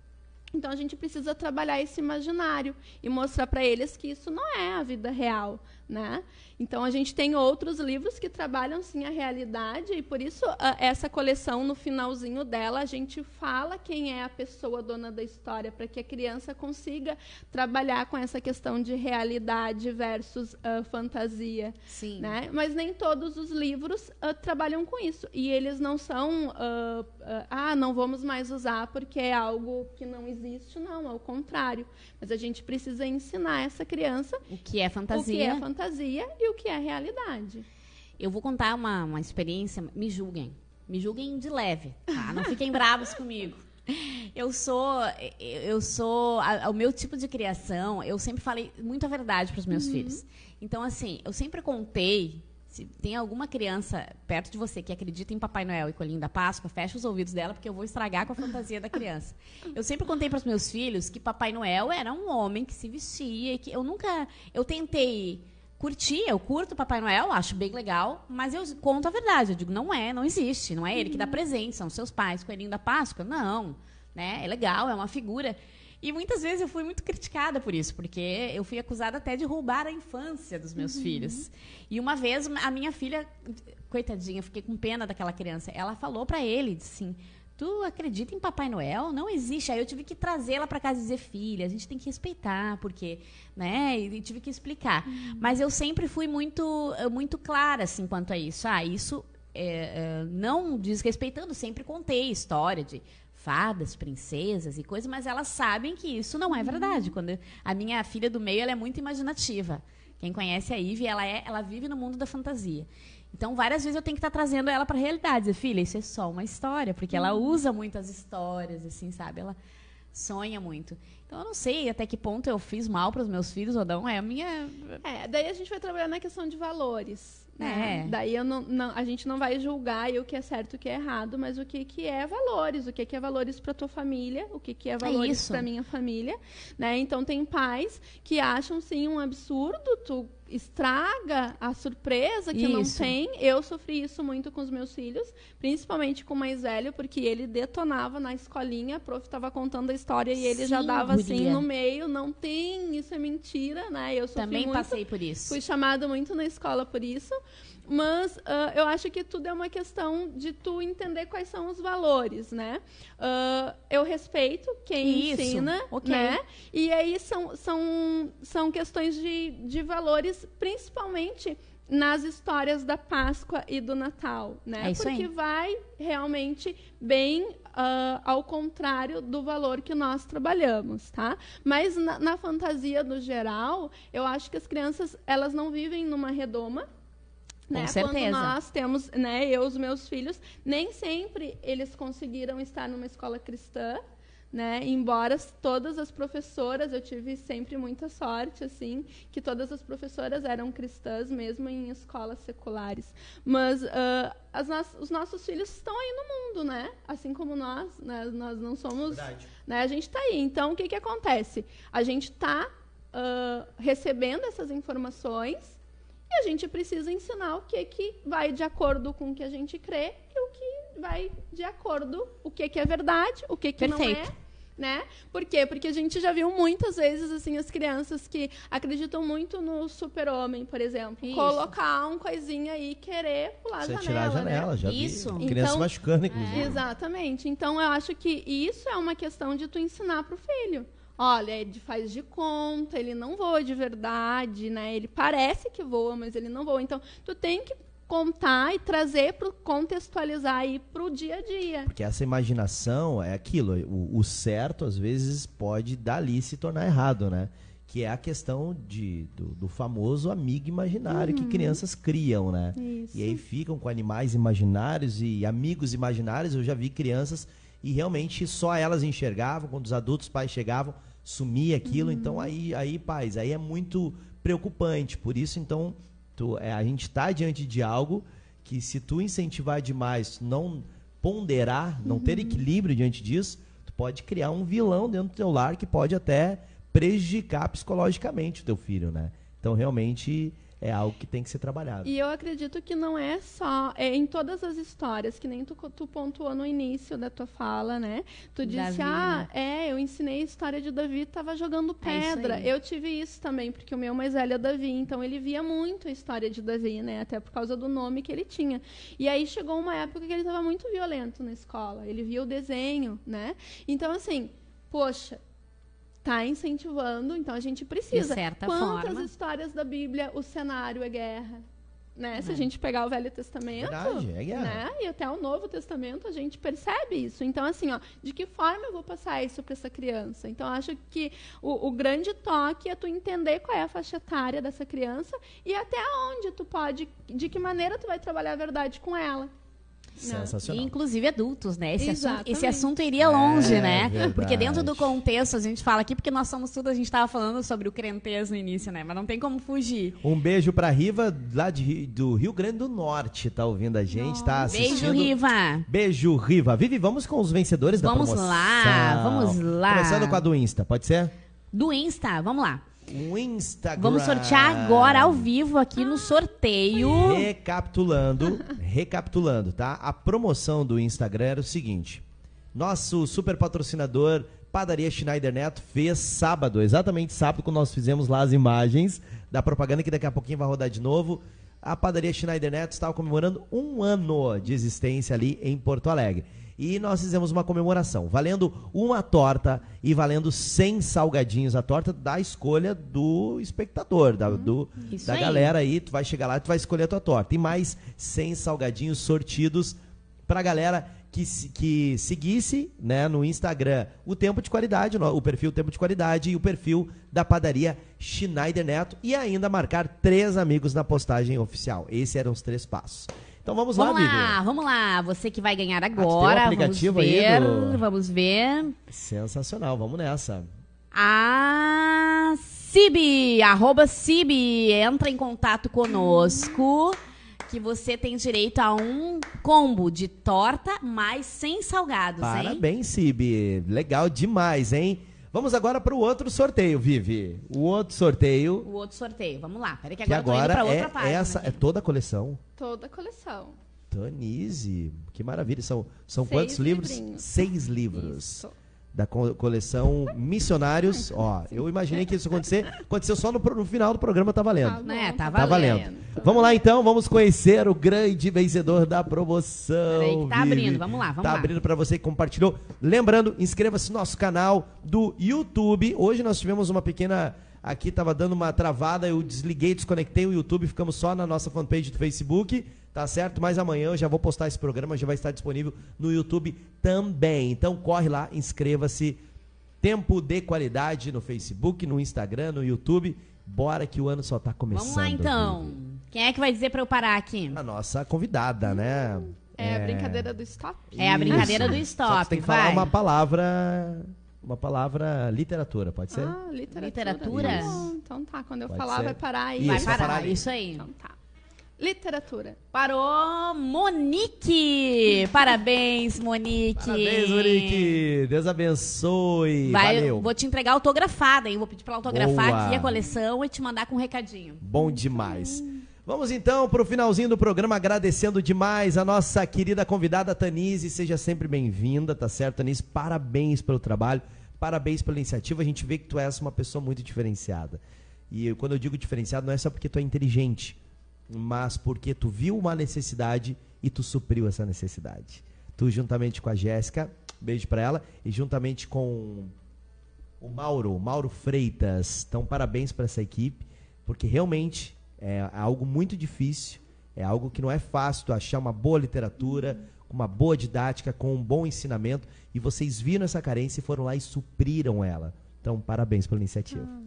Então a gente precisa trabalhar esse imaginário e mostrar para eles que isso não é a vida real, né? Então a gente tem outros livros que trabalham sim a realidade e por isso a, essa coleção no finalzinho dela a gente fala quem é a pessoa dona da história para que a criança consiga trabalhar com essa questão de realidade versus ah, fantasia, Sim. né? Mas nem todos os livros ah, trabalham com isso e eles não são ah, ah, ah não vamos mais usar porque é algo que não existe não, ao contrário. Mas a gente precisa ensinar essa criança O que é fantasia. o que é fantasia e o que é realidade. Eu vou contar uma, uma experiência, me julguem. Me julguem de leve, tá? Não fiquem bravos comigo. Eu sou, eu sou, a- o meu tipo de criação, eu sempre falei muito a verdade para os meus filhos. Então, assim, eu sempre contei, se tem alguma criança perto de você que acredita em Papai Noel e Coelhinho da Páscoa, fecha os ouvidos dela, porque eu vou estragar com a fantasia da criança. Eu sempre contei para os meus filhos que Papai Noel era um homem que se vestia, e que eu nunca, eu tentei curtir, eu curto Papai Noel, acho bem legal, mas eu conto a verdade. Eu digo, não é, não existe, não é ele que dá presente, são seus pais, coelhinho da Páscoa. Não, né? É legal, é uma figura. E muitas vezes eu fui muito criticada por isso, porque eu fui acusada até de roubar a infância dos meus filhos. E uma vez a minha filha, coitadinha, fiquei com pena daquela criança, ela falou para ele, assim, Tu acredita em Papai Noel? Não existe. Aí eu tive que trazê-la para casa e dizer, filha, a gente tem que respeitar, porque, né? E tive que explicar. Mas eu sempre fui muito, muito clara, assim, quanto a isso. Ah, isso é, é, não desrespeitando, sempre contei história de fadas, princesas e coisas, mas elas sabem que isso não é verdade. Quando a minha filha do meio, ela é muito imaginativa. Quem conhece a Ivy, ela é, ela vive no mundo da fantasia. Então, várias vezes eu tenho que estar trazendo ela para a realidade. Dizer, filha, isso é só uma história, porque ela usa muito as histórias, assim, sabe? Ela sonha muito. Então, eu não sei até que ponto eu fiz mal para os meus filhos ou não. É a minha. É, daí a gente vai trabalhar na questão de valores. Né? É. Daí não, não- a gente não vai julgar o que é certo e o que é errado, mas o que, que é valores, o que, que é valores para tua família, o que, que é valores isso. para minha família. Né? Então tem pais que acham sim um absurdo, tu estraga a surpresa que não Isso. tem. Eu sofri isso muito com os meus filhos, principalmente com o mais velho, porque ele detonava na escolinha, a prof estava contando a história e ele já Sim, dava assim guria. no meio, não tem, isso é mentira, né? Eu sofri Também muito passei por isso. Fui chamada muito na escola por isso. Mas ah, eu acho que tudo é uma questão de tu entender quais são os valores, né? Ah, eu respeito quem Isso, ensina, ok. né? E aí são, são, são questões de, de valores, principalmente nas histórias da Páscoa e do Natal, né? É Porque aí. vai realmente bem ah, ao contrário do valor que nós trabalhamos, tá? Mas na, na fantasia no geral, eu acho que as crianças elas não vivem numa redoma. Né? Quando certeza. nós temos, né, eu os meus filhos, nem sempre eles conseguiram estar numa escola cristã, né? Embora todas as professoras, eu tive sempre muita sorte, assim, que todas as professoras eram cristãs, mesmo em escolas seculares. Mas ah, as nos- os nossos filhos estão aí no mundo, né? Assim como nós, né? Nós não somos, né? A gente está aí. Então, o que que acontece? A gente está recebendo essas informações e a gente precisa ensinar o que que vai de acordo com o que a gente crê vai de acordo o que que é verdade, o que que não é. Né? Por quê? Porque a gente já viu muitas vezes assim as crianças que acreditam muito no super-homem, por exemplo, Isso. colocar um coisinha aí e querer pular Você a tirar a janela, né? janela, já Isso. vi. Criança Então- machucando, inclusive. Exatamente. Então eu acho que isso é uma questão de tu ensinar pro filho. Olha, ele faz de conta, ele não voa de verdade, né? Ele parece que voa, mas ele não voa. Então, tu tem que contar e trazer para contextualizar aí para o dia a dia. Porque essa imaginação é aquilo, o, o, certo às vezes pode dali se tornar errado, né? Que é a questão de, do, do famoso amigo imaginário uhum. que crianças criam, né? Isso. E aí ficam com animais imaginários e amigos imaginários. Eu já vi crianças e realmente só elas enxergavam, quando os adultos pais chegavam, sumia aquilo. Então uhum. aí, aí, pais, aí é muito preocupante. Por isso, então, tu, é, a gente está diante de algo que se tu incentivar demais, não ponderar, não uhum. ter equilíbrio diante disso, tu pode criar um vilão dentro do teu lar que pode até prejudicar psicologicamente o teu filho, né? Então, realmente, é algo que tem que ser trabalhado. E eu acredito que não é só é em todas as histórias, que nem tu, tu pontuou no início da tua fala, né? Tu disse, Davi, ah, né? é, eu ensinei a história de Davi, estava jogando é pedra. É eu tive isso também, porque o meu mais velho é Davi, então ele via muito a história de Davi, né? Até por causa do nome que ele tinha. E aí chegou uma época que ele estava muito violento na escola. Ele via o desenho, né? Então, assim, poxa, está incentivando, então a gente precisa. De certa Quantas forma. histórias da Bíblia o cenário é guerra? Né? Se a é. gente pegar o Velho Testamento, Verdade, é guerra. né? E até o Novo Testamento, a gente percebe isso. Então, assim, ó, de que forma eu vou passar isso para essa criança? Então, acho que o, o, grande toque é tu entender qual é a faixa etária dessa criança e até onde tu pode, de que maneira tu vai trabalhar a verdade com ela. Sensacional. inclusive adultos, né? Esse assunto, esse assunto, iria longe, é, né? Verdade. Porque dentro do contexto, a gente fala aqui, porque nós somos tudo, a gente estava falando sobre o crentez no início, né? Mas não tem como fugir. Um beijo pra Riva, lá de, do Rio Grande do Norte, tá ouvindo a gente, tá assistindo. Beijo, Riva. Beijo, Riva. Vivi, vamos com os vencedores vamos da promoção. Vamos lá, vamos lá. Começando com a do Insta, pode ser? Do Insta, vamos lá um Instagram. Vamos sortear agora ao vivo aqui no sorteio. Recapitulando, recapitulando, tá? A promoção do Instagram era o seguinte: nosso super patrocinador Padaria Schneider Neto fez sábado, exatamente sábado, quando nós fizemos lá as imagens da propaganda que daqui a pouquinho vai rodar de novo. A Padaria Schneider Neto estava comemorando um ano de existência ali em Porto Alegre e nós fizemos uma comemoração, valendo uma torta e valendo 100 salgadinhos. A torta da escolha do espectador, da, do, da aí. galera aí. Tu vai chegar lá e tu vai escolher a tua torta. E mais 100 salgadinhos sortidos pra galera que, que seguisse né, no Instagram o Tempo de Qualidade, o perfil Tempo de Qualidade e o perfil da padaria Schneider Neto e ainda marcar três amigos na postagem oficial. Esses eram os três passos. Então vamos, vamos lá, lá Vamos lá, você que vai ganhar agora. Ah, vamos ver, do... vamos ver. Sensacional, vamos nessa. A Cibi, arroba entra em contato conosco que você tem direito a um combo de torta mais sem salgados, Parabéns, hein? Parabéns, Cibi. Legal demais, hein? Vamos agora para o outro sorteio, Vivi. O outro sorteio. O outro sorteio. Vamos lá. Peraí que agora, que agora eu tô indo é outra página. Essa aqui. é toda a coleção? Toda a coleção. Tanise, que maravilha. São, são quantos livros? Livrinhos. Seis livros. Isso da coleção Missionários. Ó, eu imaginei que isso acontecer, aconteceu só no, no final do programa, tá valendo. Tá, é, tá valendo. Tá valendo. Vamos lá então, vamos conhecer o grande vencedor da promoção. Peraí que tá Vivi. abrindo, vamos lá, vamos tá lá. Tá abrindo para você que compartilhou. Lembrando, inscreva-se no nosso canal do YouTube. Hoje nós tivemos uma pequena aqui estava dando uma travada, eu desliguei, desconectei o YouTube, ficamos só na nossa fanpage do Facebook. Tá certo? Mas amanhã eu já vou postar esse programa, já vai estar disponível no YouTube também. Então corre lá, inscreva-se. Tempo de qualidade no Facebook, no Instagram, no YouTube. Bora que o ano só está começando. Vamos lá então. Quem é que vai dizer para eu parar aqui? A nossa convidada, né? É, é... a brincadeira do stop. É a brincadeira Isso. do stop. Só que tem que vai. falar uma palavra uma palavra literatura, pode ser? Ah, literatura. Literatura? então tá, quando eu pode falar ser. vai parar aí. Vai parar, parar isso aí. Então tá. Literatura. Parou Monique! Parabéns, Monique! Parabéns, Monique! Deus abençoe! Vai, Valeu! Vou te entregar autografada, hein? Vou pedir pra ela autografar Boa. aqui a coleção e te mandar com um recadinho. Bom demais! Vamos então para o finalzinho do programa, agradecendo demais a nossa querida convidada Tanise. Seja sempre bem-vinda, tá certo, Tanise? Parabéns pelo trabalho, parabéns pela iniciativa. A gente vê que tu és uma pessoa muito diferenciada. E quando eu digo diferenciado, não é só porque tu é inteligente mas porque tu viu uma necessidade e tu supriu essa necessidade. Tu juntamente com a Jéssica, beijo para ela, e juntamente com o Mauro, Mauro Freitas. Então, parabéns para essa equipe, porque realmente é algo muito difícil É algo que não é fácil tu achar uma boa literatura, uma boa didática, com um bom ensinamento. E vocês viram essa carência e foram lá e supriram ela. Então, parabéns pela iniciativa. Ah.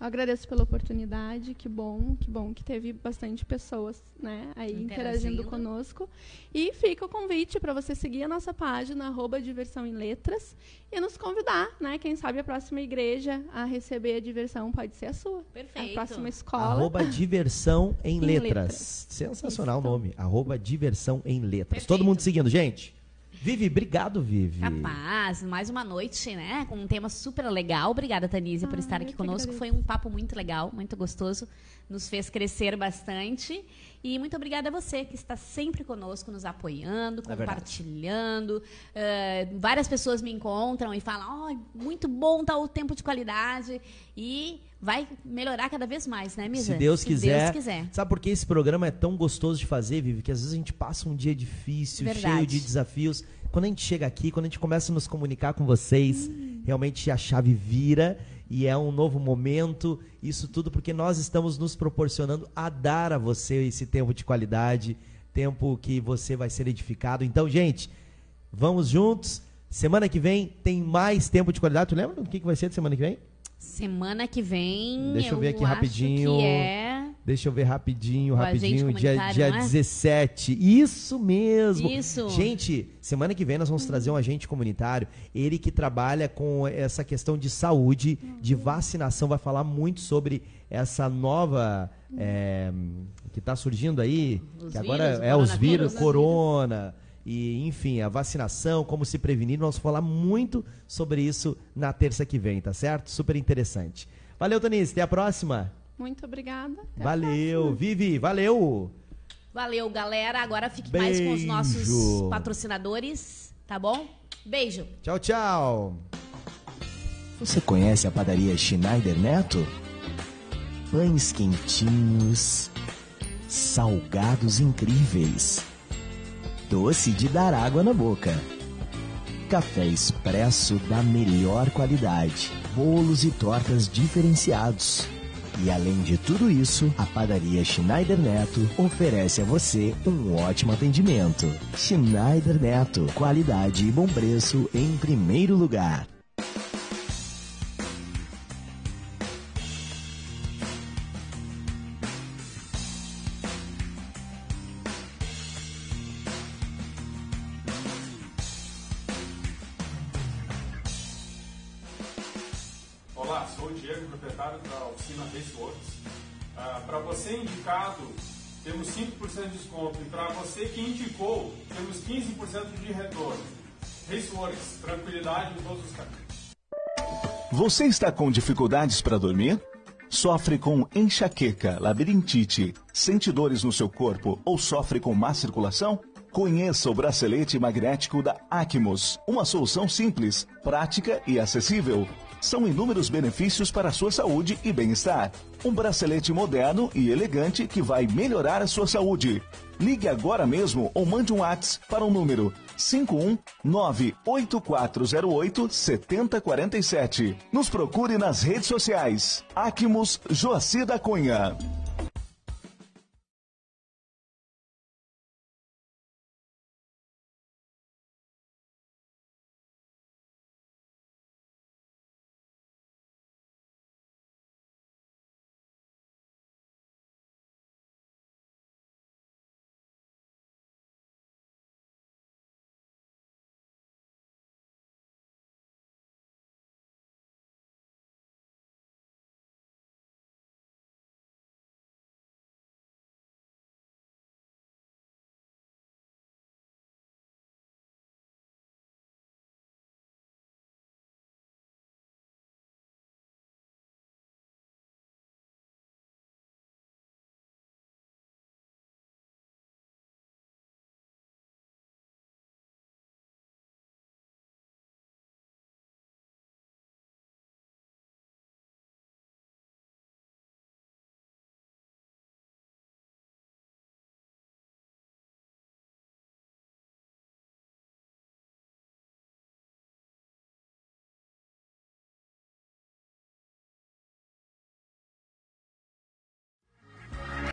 Eu agradeço pela oportunidade, que bom, que bom que teve bastante pessoas, né, aí interagindo, interagindo conosco. E fica o convite para você seguir a nossa página arroba diversão em letras e nos convidar, né, quem sabe a próxima igreja a receber a diversão pode ser a sua. Perfeito. A próxima escola. Arroba diversão em, em letras. letras. Sensacional o nome. Arroba diversão em letras. Perfeito. Todo mundo seguindo, gente. Vivi, obrigado, Vivi. Capaz, mais uma noite, né? Com um tema super legal. Obrigada, Tanise, ah, por estar aqui conosco. Foi um papo muito legal, muito gostoso. Nos fez crescer bastante. E muito obrigada a você que está sempre conosco, nos apoiando, é compartilhando. É uh, várias pessoas me encontram e falam: oh, muito bom tá o tempo de qualidade. E vai melhorar cada vez mais, né, Misa? Se Deus, Se quiser. Deus quiser. Sabe por que esse programa é tão gostoso de fazer, Vivi? Que às vezes a gente passa um dia difícil, Verdade. cheio de desafios. Quando a gente chega aqui, quando a gente começa a nos comunicar com vocês, hum. realmente a chave vira e é um novo momento. Isso tudo porque nós estamos nos proporcionando a dar a você esse tempo de qualidade, tempo que você vai ser edificado. Então, gente, vamos juntos. Semana que vem tem mais tempo de qualidade. Tu lembra do que, que vai ser de semana que vem? Semana que vem. Deixa eu, eu ver aqui rapidinho. É... Deixa eu ver rapidinho, rapidinho. Dia, dia é? 17. Isso mesmo. Isso. Gente, semana que vem nós vamos trazer um agente comunitário. Ele que trabalha com essa questão de saúde, de vacinação, vai falar muito sobre essa nova. É, que está surgindo aí. Os que agora vírus, é os vírus, corona e, enfim, a vacinação, como se prevenir. Nós vamos falar muito sobre isso na terça que vem, tá certo? Super interessante. Valeu, Tonice. Até a próxima. Muito obrigada. Até valeu. Vivi, valeu. Valeu, galera. Agora fique Beijo. mais com os nossos patrocinadores, tá bom? Beijo. Tchau, tchau. Você conhece a padaria Schneider Neto? Pães quentinhos, salgados incríveis doce de dar água na boca. Café expresso da melhor qualidade, bolos e tortas diferenciados. E além de tudo isso, a padaria Schneider Neto oferece a você um ótimo atendimento. Schneider Neto, qualidade e bom preço em primeiro lugar. Temos 5% de desconto. E para você que indicou, temos 15% de retorno. Raceworks, tranquilidade em todos os caminhos. Você está com dificuldades para dormir? Sofre com enxaqueca, labirintite, sente dores no seu corpo ou sofre com má circulação? Conheça o bracelete magnético da Acmos, uma solução simples, prática e acessível são inúmeros benefícios para a sua saúde e bem-estar. Um bracelete moderno e elegante que vai melhorar a sua saúde. Ligue agora mesmo ou mande um WhatsApp para o número 51984087047. Nos procure nas redes sociais. Acmos Joaci da Cunha.